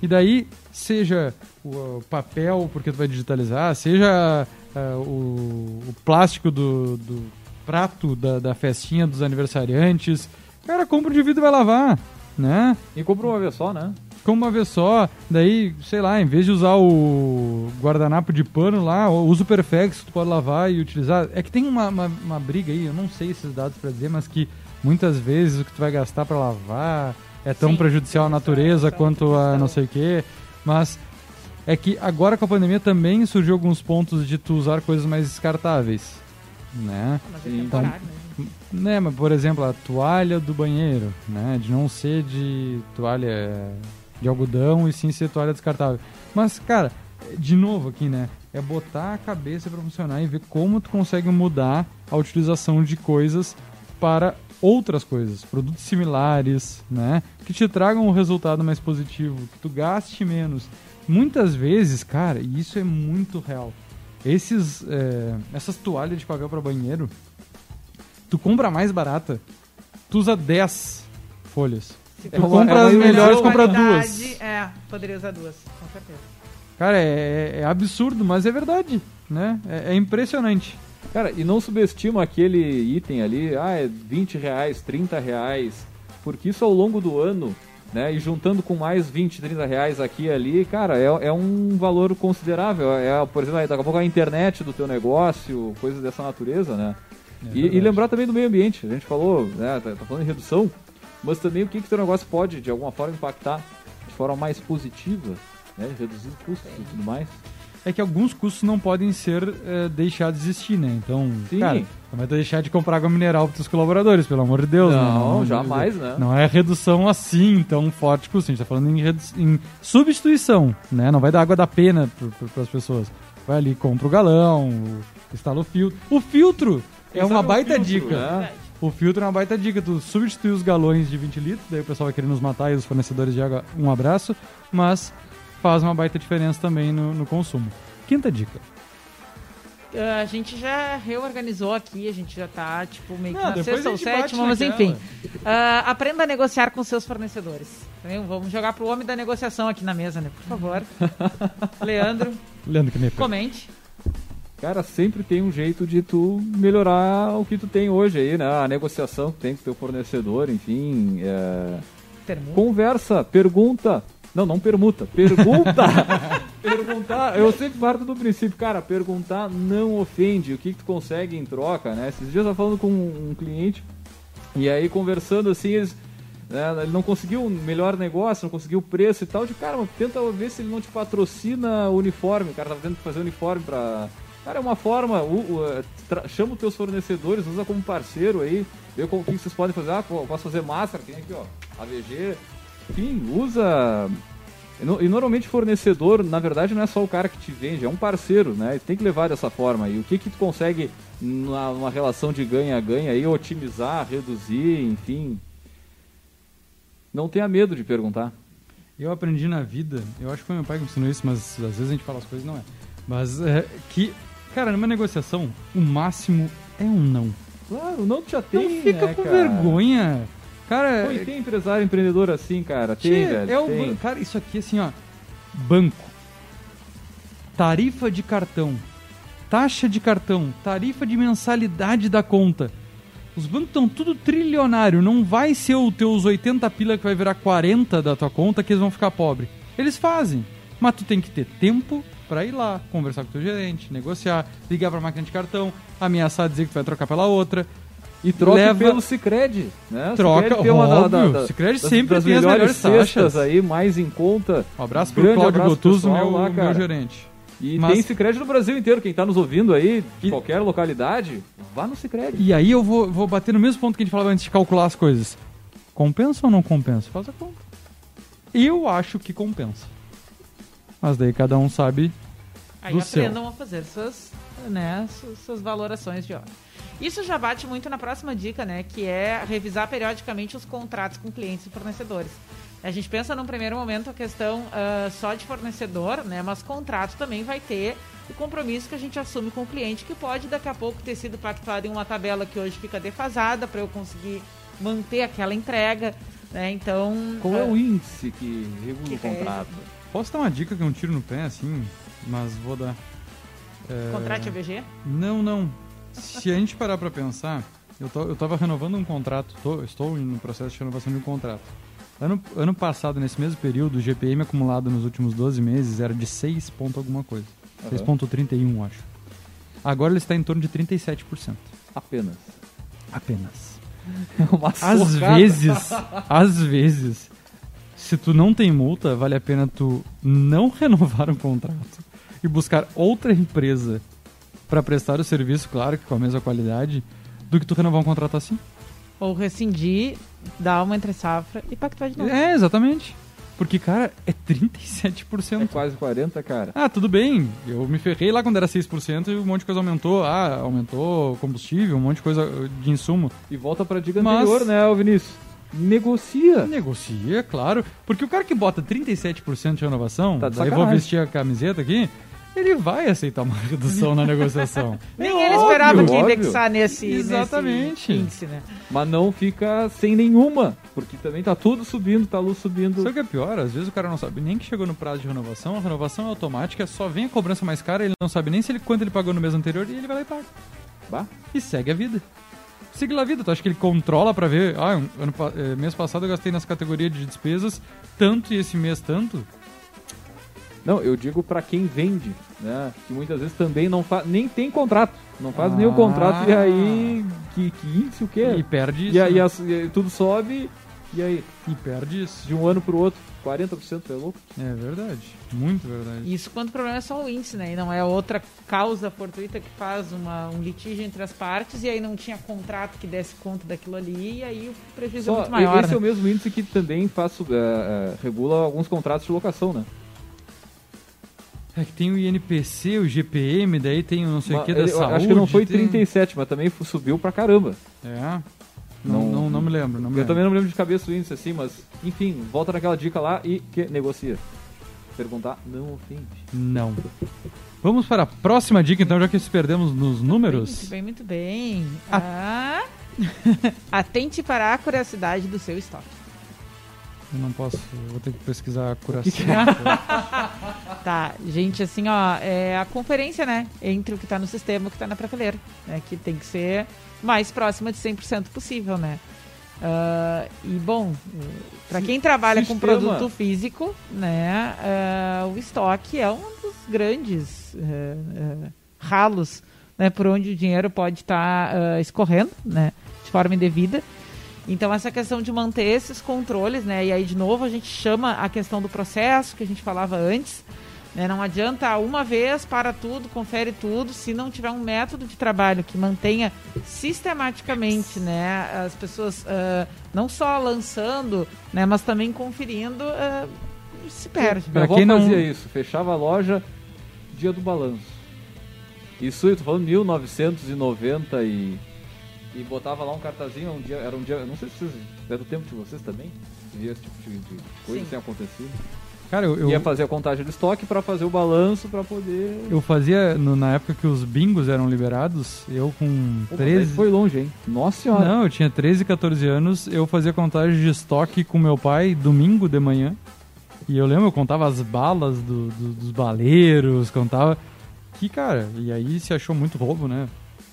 E daí, seja o, papel, porque tu vai digitalizar, seja uh, o, o plástico do, do prato da, da festinha dos aniversariantes, cara, compra de vidro e vai lavar, né? E compra uma vez só, né? Como uma vez só, daí, sei lá, em vez de usar o guardanapo de pano lá, usa o Perfex que tu pode lavar e utilizar. É que tem uma, uma, uma briga aí, eu não sei esses dados pra dizer, mas que muitas vezes o que tu vai gastar pra lavar é tão Sim, prejudicial à natureza quanto a não sei o quê. Mas é que agora com a pandemia também surgiu alguns pontos de tu usar coisas mais descartáveis, né? Mas é temporário, né? Né, mas por exemplo, a toalha do banheiro, né? De não ser de toalha de algodão e sim ser toalha descartável. Mas, cara, de novo aqui, né? É botar a cabeça pra funcionar e ver como tu consegue mudar a utilização de coisas para outras coisas, produtos similares, né? Que te tragam um resultado mais positivo, que tu gaste menos. Muitas vezes, cara, e isso é muito real. Esses, é, essas toalhas de papel para banheiro, tu compra a mais barata, tu usa 10 folhas. Se É Tu uma- compra é as melhores, compra duas. É, poderia usar duas, com certeza. Cara, é, é absurdo, mas é verdade, né? É, é impressionante. Cara, e não subestima aquele item ali, ah, é 20 reais, 30 reais, porque isso ao longo do ano, né, e juntando com mais 20, 30 reais aqui e ali, cara, é, é um valor considerável. É, por exemplo, daqui a pouco a internet do teu negócio, coisas dessa natureza, né? É E, e lembrar também do meio ambiente. A gente falou, né, tá, tá falando em redução, mas também o que que teu negócio pode, de alguma forma, impactar de forma mais positiva, né, reduzir custos e tudo mais. É que alguns custos não podem ser é, deixados de existir, né? Então, Sim. cara, não vai deixar de comprar água mineral para os colaboradores, pelo amor de Deus. né? Não, jamais, né? Não é redução assim tão forte custo. A gente tá falando em, em substituição, né? Não vai dar água da pena para as pessoas. Vai ali, compra o galão, instala o filtro. O filtro é uma baita filtro, dica. né? O filtro é uma baita dica. Tu substitui os galões de 20 litros, daí o pessoal vai querer nos matar e os fornecedores de água, um abraço, mas faz uma baita diferença também no, no consumo. Quinta dica. Ah, a gente já reorganizou aqui, a gente já tá, tipo, meio que Não, na sexta ou sétima, mas naquela. enfim. Ah, aprenda a negociar com seus fornecedores. Entendeu? Vamos jogar pro homem da negociação aqui na mesa, né? Por favor. Leandro, Leandro Knepper. comente. Cara, sempre tem um jeito de tu melhorar o que tu tem hoje aí, né? A negociação que tem com o teu fornecedor, enfim. é. Conversa, pergunta. Não, não permuta. Pergunta! perguntar. Eu sempre parto do princípio, cara, perguntar não ofende. O que, que tu consegue em troca, né? Esses dias eu tava falando com um cliente e aí conversando assim, eles. né, ele não conseguiu um melhor negócio, não conseguiu o preço e tal. De cara, tenta ver se ele não te patrocina uniforme. O cara tava tentando fazer uniforme pra. Cara, é uma forma. tra- chama os teus fornecedores, usa como parceiro aí, vê com- o que vocês podem fazer. Ah, posso fazer máscara, tem aqui, ó, AVG. Enfim, usa. E, no- e normalmente fornecedor, na verdade, não é só o cara que te vende, é um parceiro, né? Tem que levar dessa forma. E o que que tu consegue numa, numa relação de ganha-ganha aí, otimizar, reduzir, enfim. Não tenha medo de perguntar. Eu aprendi na vida, eu acho que foi meu pai que me ensinou isso, mas às vezes a gente fala as coisas não é. Mas é que, cara, numa negociação, o máximo é um não. Claro, não já tem, não fica né, com cara? vergonha. Cara, Pô, e tem empresário empreendedor assim, cara? Tem, velho. é o tem. ban- Cara, isso aqui assim, ó. Banco. Tarifa de cartão. Taxa de cartão. Tarifa de mensalidade da conta. Os bancos estão tudo trilionário. Não vai ser os teus 80 pila que vai virar 40 da tua conta que eles vão ficar pobre. Eles fazem. Mas tu tem que ter tempo pra ir lá, conversar com o teu gerente, negociar, ligar pra máquina de cartão, ameaçar dizer que tu vai trocar pela outra. E troca Leva- pelo Cicred, né? Troca, Cicred óbvio, da- da- Sicredi das- sempre das tem as melhores melhores taxas. aí, mais em conta. Um abraço pro Grande Cláudio Gotuso, meu, lá, meu gerente. E Mas- tem Cicred no Brasil inteiro. Quem tá nos ouvindo aí, de E- qualquer localidade, vá no Cicred. E aí eu vou, vou bater no mesmo ponto que a gente falava antes de calcular as coisas. Compensa ou não compensa? Faz a conta. Eu acho que compensa. Mas daí cada um sabe. Aí do seu. aprendam a fazer suas, né, suas, valorações de hora. Isso já bate muito na próxima dica, né? Que é revisar periodicamente os contratos com clientes e fornecedores. A gente pensa num primeiro momento a questão ah, só de fornecedor, né? Mas contrato também vai ter o compromisso que a gente assume com o cliente, que pode daqui a pouco ter sido pactuado em uma tabela que hoje fica defasada para eu conseguir manter aquela entrega, né? Então. Qual é ah, o índice que regula que o contrato? Posso dar uma dica que é um tiro no pé, assim, mas vou dar. É, Contrate AVG? Não, não. Se a gente parar pra pensar, eu, tô, eu tava renovando um contrato, tô- estou no processo de renovação de um contrato. Ano, ano passado, nesse mesmo período, o GPM acumulado nos últimos 12 meses era de 6 ponto alguma coisa. Aham. 6.31, acho. Agora ele está em torno de 37%. Apenas. Apenas. Uma Às socada. vezes, às vezes, se tu não tem multa, vale a pena tu não renovar um contrato e buscar outra empresa para prestar o serviço, claro que com a mesma qualidade, do que tu renovar um contrato assim. Ou rescindir, dar uma entre safra e pactuar de novo. É, exatamente. Porque, cara, é É 37%. quase 40, cara. Ah, tudo bem. Eu me ferrei lá quando era 6% e um monte de coisa aumentou. Ah, aumentou combustível, um monte de coisa de insumo. E volta pra dica Mas- anterior, né, Vinícius? Negocia. Negocia, claro. Porque o cara que bota 37% de renovação, Tá de daí vou vestir a camiseta aqui, ele vai aceitar uma redução na negociação. Nem É ele óbvio. esperava que indexar nesse, Exatamente. nesse índice, né? Mas não fica sem nenhuma. Porque também tá tudo subindo, tá luz subindo. Sabe o que é pior? Às vezes o cara não sabe nem que chegou no prazo de renovação, a renovação é automática, só vem a cobrança mais cara, ele não sabe nem se ele, quanto ele pagou no mês anterior e ele vai lá e paga. Bah. E segue a vida. Segue lá a vida. Tu acha que ele controla pra ver, ah, ano, eh, mês passado eu gastei nessa categoria de despesas tanto e esse mês tanto? Não, eu digo pra quem vende, né? Que muitas vezes também não faz, nem tem contrato, não faz nenhum Ah. contrato e aí que, que índice o quê? E perde isso. E aí né? e tudo sobe e aí E perde isso. de um ano pro outro 40% é louco. É verdade. Muito verdade. Isso quando o problema é só o índice, né? E não é outra causa fortuita que faz uma, um litígio entre as partes e aí não tinha contrato que desse conta daquilo ali e aí o prejuízo é Só, muito maior, esse né? é o mesmo índice que também faz, é, é, regula alguns contratos de locação, né? É que tem o INPC, o GPM, daí tem o não sei o que da eu saúde. acho que não foi tem- 37, mas também subiu pra caramba. É. Não, Não- não, não me lembro. Não me Eu lembro. também não me lembro de cabeça o índice assim, mas enfim, volta naquela dica lá e que negocia. Perguntar não ofende. Não. Vamos para a próxima dica, então, já que se perdemos nos Muito números. bem, muito bem. Ah. Atente para a acuracidade do seu estoque. Eu não posso, eu vou ter que pesquisar a curação. Tá, gente, assim, ó, é a conferência, né, entre o que tá no sistema e o que tá na prateleira, né, que tem que ser mais próxima de 100% possível, né. Ah, e, bom, para quem trabalha com sistema. produto físico, né, ah, o estoque é um dos grandes eh, ralos, né, por onde o dinheiro pode estar escorrendo, né, de forma indevida. Então, essa questão de manter esses controles, né? E aí, de novo, a gente chama a questão do processo que a gente falava antes. Né? Não adianta uma vez, para tudo, confere tudo, se não tiver um método de trabalho que mantenha sistematicamente né, as pessoas ah, não só lançando, né, mas também conferindo, ah, se perde. Pra Minha avó quem não- fazia isso, fechava a loja dia do balanço. Isso eu tô falando 1990 e e botava lá um cartazinho, um dia, era um dia, não sei se vocês, é do tempo de vocês também, via esse tipo de, de coisa Sim. assim acontecido. Cara, eu, Ia fazer a contagem do estoque pra fazer o balanço pra poder eu fazia, no- na época que os bingos eram liberados, eu com Pô, mas aí 13... Foi longe, hein? Nossa senhora. Não, eu tinha 13, 14 anos, eu fazia contagem de estoque com meu pai domingo de manhã. E eu lembro, eu contava as balas do- do- dos baleiros, contava. Que, cara, e aí se achou muito roubo, né?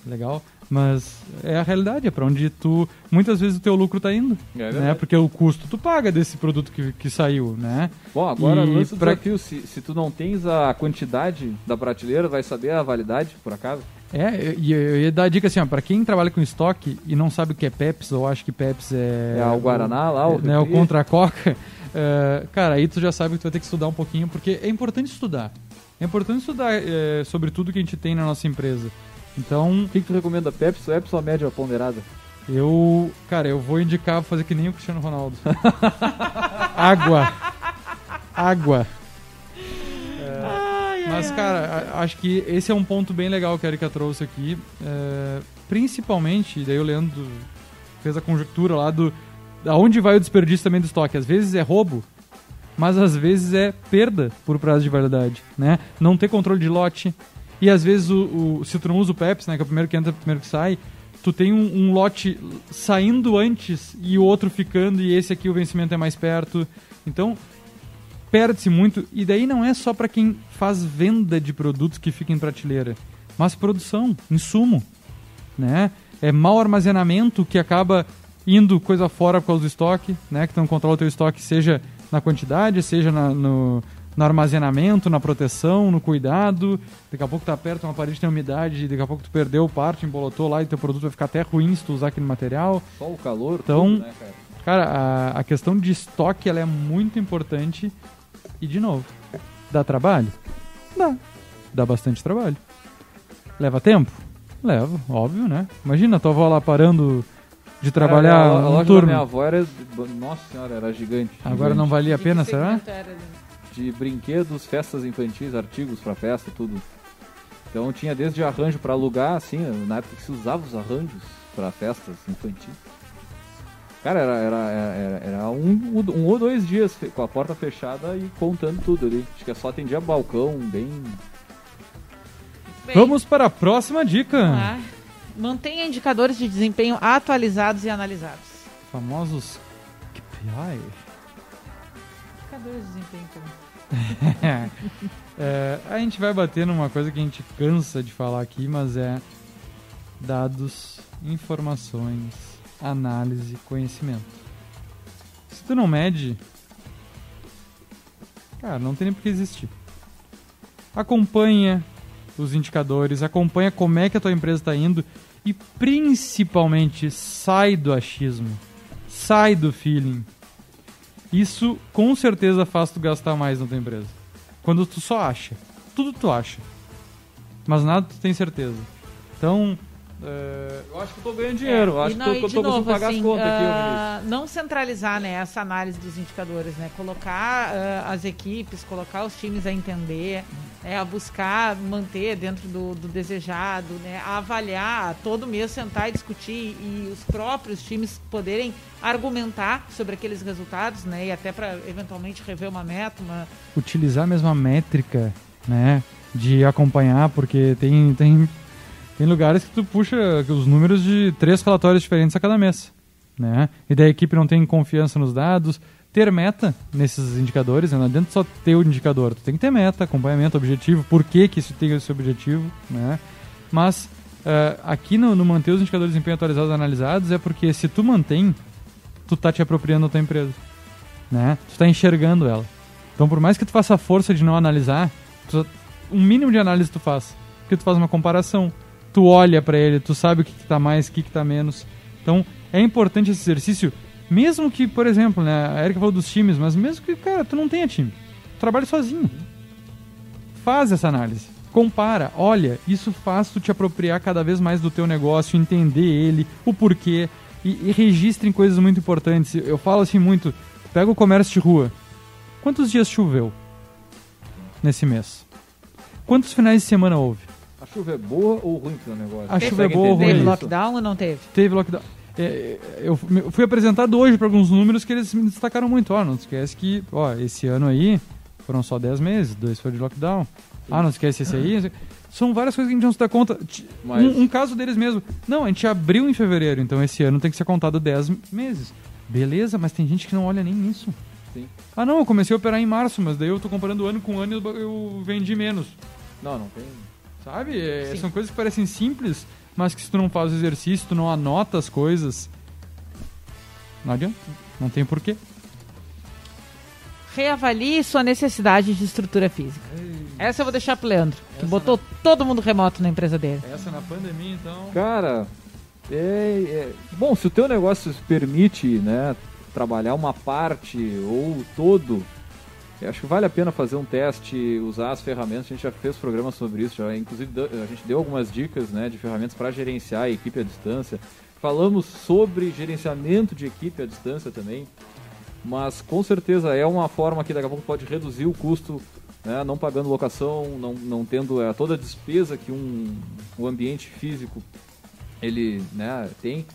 Legal. Mas é a realidade, é pra onde tu. Muitas vezes o teu lucro tá indo. É né? Porque o custo tu paga desse produto que, que saiu, né? Bom, agora E do pra- desafio, se, se tu não tens a quantidade da prateleira, vai saber a validade, por acaso? É, e eu, eu ia dar a dica assim, ó, pra quem trabalha com estoque e não sabe o que é Peps, ou acha que Peps é. É, o Guaraná lá, o né, o contra a Coca, é, cara, aí tu já sabe que tu vai ter que estudar um pouquinho, porque é importante estudar. É importante estudar é, sobre tudo que a gente tem na nossa empresa. Então, O que, que tu recomenda? Pepsi, Pepsi ou a média ponderada? eu, cara, eu vou indicar fazer que nem o Cristiano Ronaldo. Água. Água. Ai, ai, Mas, ai. cara, a- acho que esse é um ponto bem legal que a Erika trouxe aqui. É, principalmente, daí o Leandro fez a conjectura lá do. Aonde vai o desperdício também do estoque? Às vezes é roubo, mas às vezes é perda por prazo de validade, né? Não ter controle de lote. E às vezes, o, o- se tu não usa o Pepsi, né? Que é o primeiro que entra, o primeiro que sai. Tu tem um, um lote saindo antes e o outro ficando, e esse aqui o vencimento é mais perto. Então, perde-se muito. E daí não é só para quem faz venda de produtos que fica em prateleira, mas produção, insumo, né? É mau armazenamento que acaba indo coisa fora por causa do estoque, né? Que tu não controla o teu estoque, seja na quantidade, seja na- no, no armazenamento, na proteção, no cuidado. Daqui a pouco tá perto uma parede tem umidade, daqui a pouco tu perdeu parte, embolotou lá e teu produto vai ficar até ruim se tu usar aquele material. Só o calor, Então- tudo, né, cara? Cara, a, a questão de estoque ela é muito importante. E, de novo, dá trabalho? Dá. Dá bastante trabalho. Leva tempo? Leva, óbvio, né? Imagina a tua avó lá parando de trabalhar Cara, a, a um loja da turno. minha avó era. Nossa senhora, era gigante. Agora gigante. não valia a pena, será? era, né? De brinquedos, festas infantis, artigos pra festa, tudo. Então tinha desde arranjo pra alugar, assim, na época que se usava os arranjos pra festas infantis. Cara, era, era, era, era um, um ou dois dias com a porta fechada e contando tudo ali. Acho que só atendia balcão, bem. Bem, Vamos para a próxima dica. lá. Mantenha indicadores de desempenho atualizados e analisados. Famosos KPI. Indicadores de desempenho também. É, a gente vai bater numa coisa que a gente cansa de falar aqui, mas é dados, informações, análise, conhecimento. Se tu não mede, cara, não tem nem por que existir. Acompanha os indicadores, acompanha como é que a tua empresa está indo e principalmente sai do achismo, sai do feeling. Isso com certeza faz tu gastar mais na tua empresa. Quando tu só acha. Tudo tu acha. Mas nada tu tem certeza. Então, é, Eu acho que eu tô ganhando dinheiro. É, acho que não, e de tô conseguindo pagar assim, as contas aqui, ô ah, Não centralizar né, essa análise dos indicadores, né? Colocar ah, as equipes, colocar os times a entender, né, a buscar manter dentro do, do desejado, né, a avaliar, todo mês sentar e discutir e os próprios times poderem argumentar sobre aqueles resultados, né, e até para eventualmente rever uma meta, uma... utilizar a mesma métrica, né, de acompanhar, porque tem tem tem lugares que tu puxa os números de três relatórios diferentes a cada mês, né? E daí a equipe não tem confiança nos dados, ter meta nesses indicadores, né? não adianta só ter o indicador, tu tem que ter meta, acompanhamento, objetivo, por que, que isso tem esse objetivo, né? Mas uh, aqui no, no, manter os indicadores de desempenho atualizados analisados é porque se tu mantém, tu tá te apropriando da tua empresa, né? Tu tá enxergando ela. Então por mais que tu faça a força de não analisar, tu, um mínimo de análise tu faz, porque tu faz uma comparação, tu olha para ele, tu sabe o que, que tá mais, o que, que tá menos. Então é importante esse exercício mesmo que, por exemplo, né, a Erika falou dos times, mas mesmo que, cara, tu não tenha time, tu trabalha sozinho. Faz essa análise. Compara, olha, isso faz tu te apropriar cada vez mais do teu negócio, entender ele, o porquê, e, e registre em coisas muito importantes. Eu falo assim muito, pega o comércio de rua. Quantos dias choveu nesse mês? Quantos finais de semana houve? A chuva é boa ou ruim pro negócio? A chuva é boa ou ruim? Teve lockdown ou não teve? Teve lockdown. É, eu fui apresentado hoje para alguns números que eles me destacaram muito. Ó, não esquece que, ó, esse ano aí foram só 10 meses, dois foram de lockdown. Ah, não esquece esse aí. São várias coisas que a gente não se dá conta. Mas... Um, um, caso deles mesmo. Não, a gente abriu em fevereiro, então esse ano tem que ser contado 10 meses. Beleza, mas tem gente que não olha nem nisso. Sim. Ah, não, eu comecei a operar em março, mas daí eu tô comparando ano com ano e eu, eu vendi menos. Não, não tem. Sabe? É, são coisas que parecem simples, mas que se tu não faz o exercício, tu não anota as coisas, não adianta, não tem porquê. Reavalie sua necessidade de estrutura física. Ei. Essa eu vou deixar pro Leandro, que Essa botou na... todo mundo remoto na empresa dele. Essa na pandemia, então. Cara, é, é, bom, se o teu negócio permite, né, trabalhar uma parte ou todo eu acho que vale a pena fazer um teste, usar as ferramentas. A gente já fez programas sobre isso, já, inclusive a gente deu algumas dicas né, de ferramentas para gerenciar a equipe à distância. Falamos sobre gerenciamento de equipe à distância também, mas com certeza é uma forma que daqui a pouco pode reduzir o custo, né, não pagando locação, não, não tendo é, toda a despesa que um, um ambiente físico ele né, tem,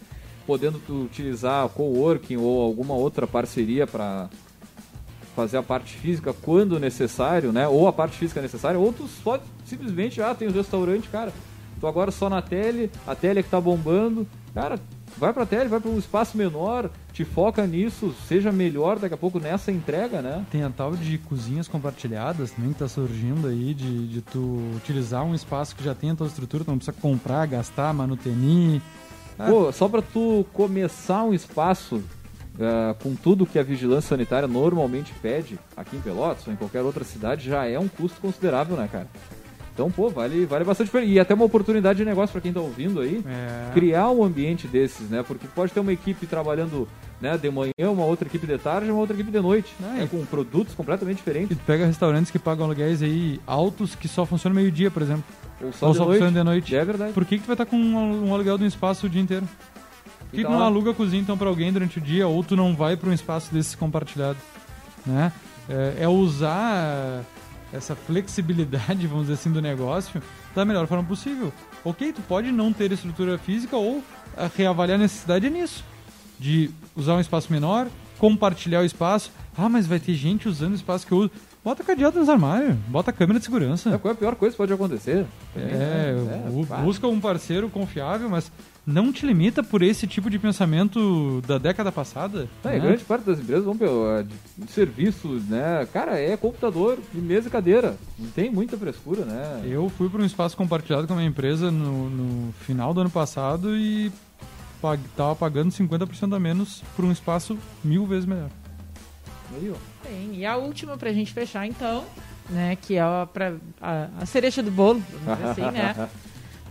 podendo utilizar coworking ou alguma outra parceria para fazer a parte física quando necessário, né? Ou a parte física necessária, ou tu pode simplesmente, ah, tem um restaurante, cara, tu agora só na tele, a tele é que tá bombando, cara, vai pra tele, vai para um espaço menor, te foca nisso, seja melhor daqui a pouco nessa entrega, né? Tem a tal de cozinhas compartilhadas também que tá surgindo aí, de, de tu utilizar um espaço que já tem a tua estrutura, tu não precisa comprar, gastar, manutenir. Pô, só pra tu começar um espaço uh, com tudo que a vigilância sanitária normalmente pede aqui em Pelotas ou em qualquer outra cidade, já é um custo considerável, né, cara? Então, pô, vale, vale bastante. E até uma oportunidade de negócio para quem está ouvindo aí, é. criar um ambiente desses, né? Porque pode ter uma equipe trabalhando né, de manhã, uma outra equipe de tarde, uma outra equipe de noite, né? com produtos completamente diferentes. E tu pega restaurantes que pagam aluguéis aí altos que só funcionam meio-dia, por exemplo. Ou só, Ou de, só noite. de noite. É verdade. Por que, que tu vai estar com um, um aluguel de um espaço o dia inteiro? Por que, que não aluga a cozinha então para alguém durante o dia ou tu não vai para um espaço desses compartilhado? Né? É, é, usar essa flexibilidade, vamos dizer assim, do negócio da melhor forma possível. Ok, tu pode não ter estrutura física ou é, reavaliar a necessidade nisso. De usar um espaço menor, compartilhar o espaço. Ah, mas vai ter gente usando o espaço que eu uso. Bota cadeado nos armários, bota câmera de segurança. É, qual é a pior coisa que pode acontecer? é, né? é busca um parceiro confiável, mas não te limita por esse tipo de pensamento da década passada. É, né? grande parte das empresas vão pelo de serviços, né? Cara, é computador de mesa e cadeira. Não tem muita frescura, né? Eu fui para um espaço compartilhado com a minha empresa no, no final do ano passado e pag tava pagando 50% a menos por um espaço mil vezes melhor. Aí, ó. Bem, e a última pra gente fechar então, né? Que é a, pra, a, a cereja do bolo, vamos dizer assim, né?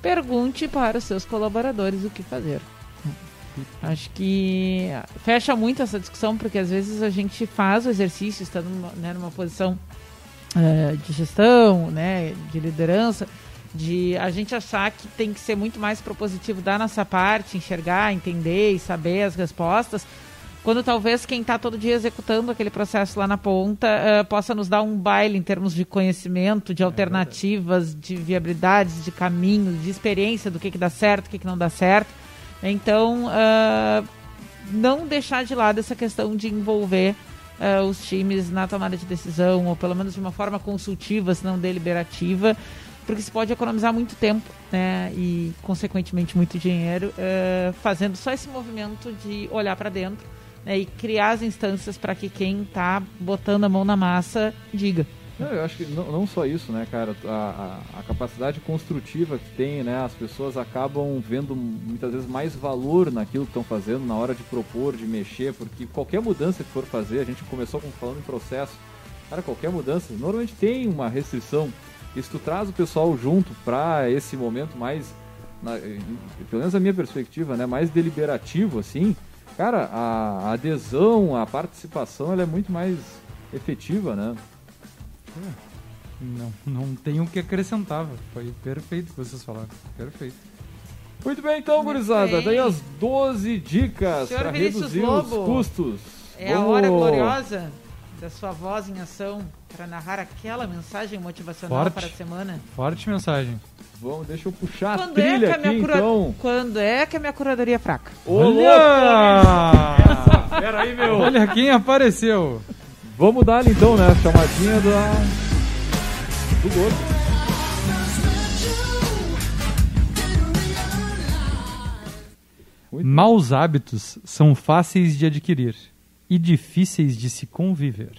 Pergunte para os seus colaboradores o que fazer. Acho que fecha muito essa discussão, porque às vezes a gente faz o exercício, estando né, numa posição uh, de gestão, né, de liderança, de a gente achar que tem que ser muito mais propositivo da nossa parte, enxergar, entender e saber as respostas, quando talvez quem está todo dia executando aquele processo lá na ponta uh, possa nos dar um baile em termos de conhecimento, de alternativas, de viabilidades, de caminhos, de experiência do que, que dá certo, o que, que não dá certo. Então, uh, não deixar de lado essa questão de envolver uh, os times na tomada de decisão, ou pelo menos de uma forma consultiva, se não deliberativa, porque se pode economizar muito tempo né, e, consequentemente, muito dinheiro, fazendo só esse movimento de olhar para dentro né, e criar as instâncias para que quem está botando a mão na massa diga. Não, eu acho que não, não, só isso, né, cara? A, a, a, capacidade construtiva que tem, né? As pessoas acabam vendo muitas vezes mais valor naquilo que estão fazendo na hora de propor, de mexer, porque qualquer mudança que for fazer, a gente começou falando em processo, cara, qualquer mudança normalmente tem uma restrição e se tu traz o pessoal junto para esse momento mais, na, pelo menos a minha perspectiva, né, mais deliberativo, assim, cara, a, adesão, a participação, ela é muito mais efetiva, né? Não, não tenho o que acrescentar. Foi perfeito o que vocês falaram. Perfeito. Muito bem, então, gurizada. Daí as 12 dicas para reduzir Lobo, os custos. É Vamos. a hora gloriosa da sua voz em ação para narrar aquela mensagem motivacional Forte. para a semana? Forte mensagem. Vamos, deixa eu puxar quando a é trilha é a aqui, cura... então. Quando é que a minha curadoria é fraca? Olha! Pera aí, meu. Olha quem apareceu. Vamos dar então, né? A chamadinha da... do gordo. Maus hábitos são fáceis de adquirir e difíceis de se conviver.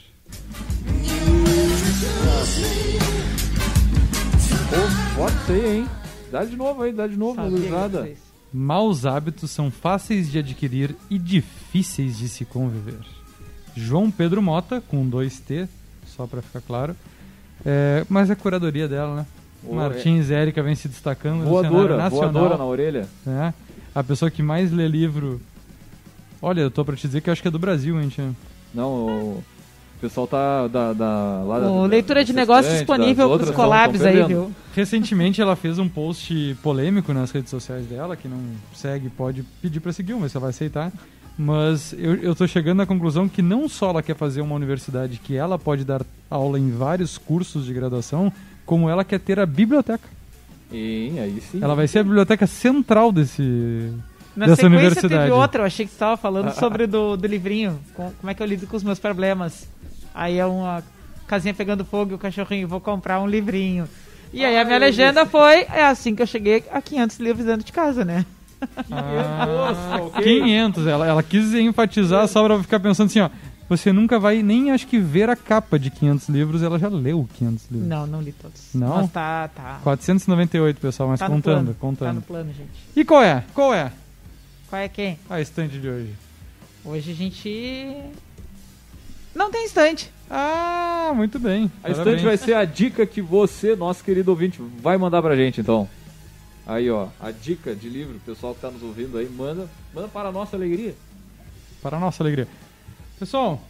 Pô, pode ser, hein? Dá de novo aí, dá de novo, gurizada. Maus hábitos são fáceis de adquirir e difíceis de se conviver. João Pedro Mota, com dois T, só para ficar claro. É, mas é a curadoria dela, né? Oh, Martins é. Érica vem se destacando voadora, no nacional. Voadora na orelha. É, a pessoa que mais lê livro Olha, eu tô pra te dizer que eu acho que é do Brasil, gente. Não, o pessoal tá da, da, lá o da, Leitura de negócios disponível pros collabs aí, viu? Recentemente ela fez um post polêmico nas redes sociais dela, que não segue, pode pedir pra seguir, mas você vai aceitar. Mas eu, eu tô chegando na conclusão que não só ela quer fazer uma universidade que ela pode dar aula em vários cursos de graduação, como ela quer ter a biblioteca. E aí sim. Ela vai ser a biblioteca central desse, na dessa sequência universidade. teve outra, eu achei que você estava falando sobre do, do livrinho, com, como é que eu lido com os meus problemas. Aí é uma casinha pegando fogo e o cachorrinho, vou comprar um livrinho. E aí a minha legenda foi, é assim que eu cheguei a 500 livros dentro de casa, né? Ah, 500, ela, ela quis enfatizar só pra ficar pensando assim, ó, você nunca vai nem acho que ver a capa de 500 livros, ela já leu 500 livros. Não, não li todos. Não? Mas tá, tá. 498, pessoal, mas tá contando, contando. Tá no plano, gente. E qual é? Qual é? Qual é quem? A estante de hoje. Hoje a gente. Não tem estante. Ah, muito bem. A estante vai ser a dica que você, nosso querido ouvinte, vai mandar pra gente então. Aí, ó, a dica de livro, o pessoal que tá nos ouvindo aí, manda, manda para a nossa alegria. Para a nossa alegria. Pessoal,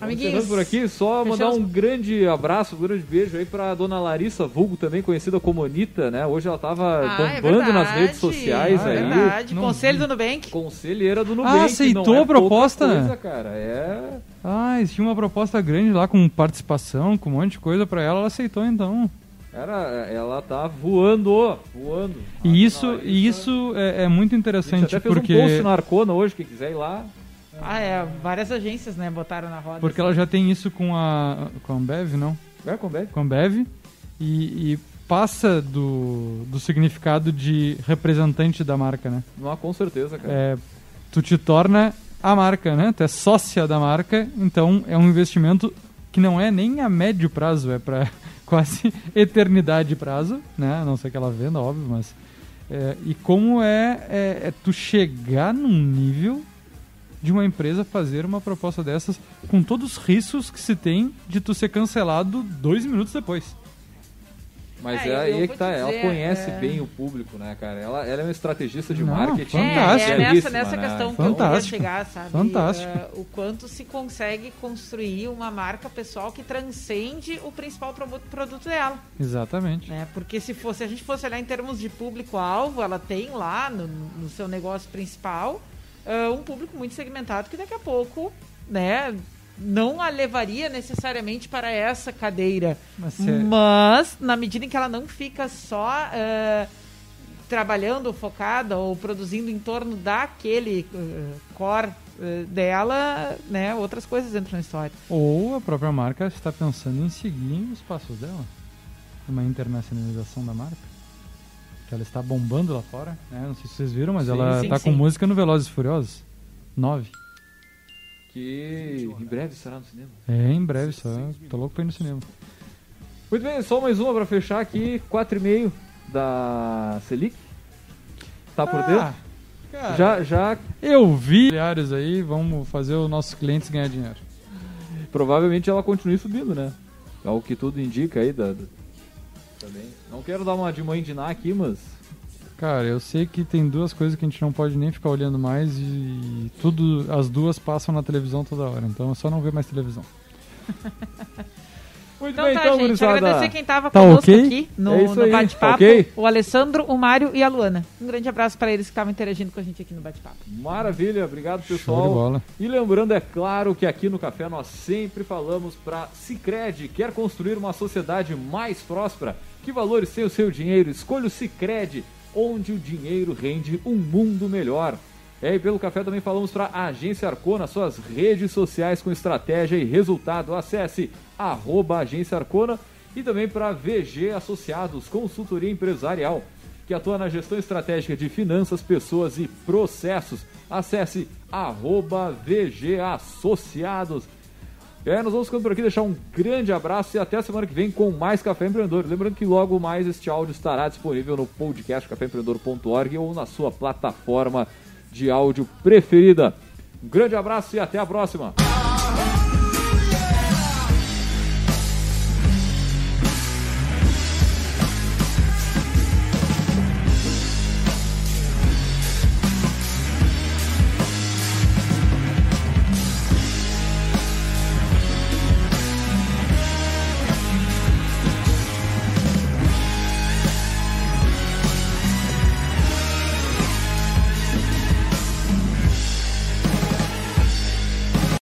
Amiguinhos. por aqui, só Fechamos. mandar um grande abraço, um grande beijo aí pra dona Larissa Vulgo, também conhecida como Anitta, né? Hoje ela tava ah, bombando é nas redes sociais ah, é aí. Verdade. Não... Conselho do Nubank. Conselheira do Nubank. Ah, aceitou é a proposta? Coisa, cara. É. Ah, tinha uma proposta grande lá com participação, com um monte de coisa pra ela, ela aceitou então. Cara, ela tá voando, voando. E isso, isso é, é, muito interessante a gente até porque. Fez um post na Arcona hoje, quem quiser ir lá. Ah, é. Várias agências, né, botaram na roda. Porque assim. ela já tem isso com a. com a Ambev, não? É, com a Ambev. Com a Ambev. E, e, passa do, do significado de representante da marca, né? Não, com certeza, cara. É, tu te torna a marca, né? Tu é sócia da marca, então é um investimento que não é nem a médio prazo, é para quase eternidade prazo, né? A não ser que ela venda, óbvio, mas. É, e como é, é, é tu chegar num nível de uma empresa fazer uma proposta dessas com todos os riscos que se tem de tu ser cancelado dois minutos depois. Mas é, é aí que tá, dizer, ela conhece é... bem o público, né, cara? Ela, ela é uma estrategista de Não, marketing. Fantástico. É, é nessa, nessa né? questão que fantástico. eu queria chegar, sabe? Fantástico. Uh, o quanto se consegue construir uma marca pessoal que transcende o principal produto dela. Exatamente. Né? Porque se fosse, a gente fosse olhar em termos de público-alvo, ela tem lá no, no seu negócio principal uh, um público muito segmentado que daqui a pouco, né, não a levaria necessariamente para essa cadeira. Mas, é... Mas na medida em que ela não fica só uh, trabalhando focada ou produzindo em torno daquele uh, core uh, dela, né, outras coisas entram na história. Ou a própria marca está pensando em seguir os passos dela. Uma internacionalização da marca. Que ela está bombando lá fora, né? Não sei se vocês viram, mas sim, ela está com música no Velozes e Furiosos 9. Que em breve será no cinema. É, em breve só. Tô louco pra ir no cinema. Muito bem, só mais uma para fechar aqui. 4,5 da Selic. Tá por ah, dentro? Cara, já, já. Eu vi milhares aí, vamos fazer os nossos clientes ganhar dinheiro. Provavelmente ela continue subindo, né? É o que tudo indica aí. Da, da... Também. Não quero dar uma de mãe de Ná aqui, mas. Cara, eu sei que tem duas coisas que a gente não pode nem ficar olhando mais e tudo, as duas passam na televisão toda hora, então é só não ver mais televisão. Muito então bem, tá, então, gente. Agradecer quem estava tá conosco okay? aqui no, é no bate-papo. Okay? O Alessandro, o Mário e a Luana. Um grande abraço para eles que estavam interagindo com a gente aqui no bate-papo. Maravilha, obrigado pessoal. E lembrando, é claro que aqui no Café nós sempre falamos para Cicred. Quer construir uma sociedade mais próspera? Que valores tem o seu dinheiro? Escolha o Cicred, onde o dinheiro rende um mundo melhor. É, e pelo café também falamos para a Agência Arcona, suas redes sociais com estratégia e resultado. Acesse arroba Agência Arcona e também para VG Associados, consultoria empresarial, que atua na gestão estratégica de finanças, pessoas e processos. Acesse arroba VG Associados. É, nós vamos ficando por aqui, deixar um grande abraço e até a semana que vem com mais Café Empreendedor. Lembrando que logo mais este áudio estará disponível no podcast caféempreendedor.org ou na sua plataforma de áudio preferida. Um grande abraço e até a próxima!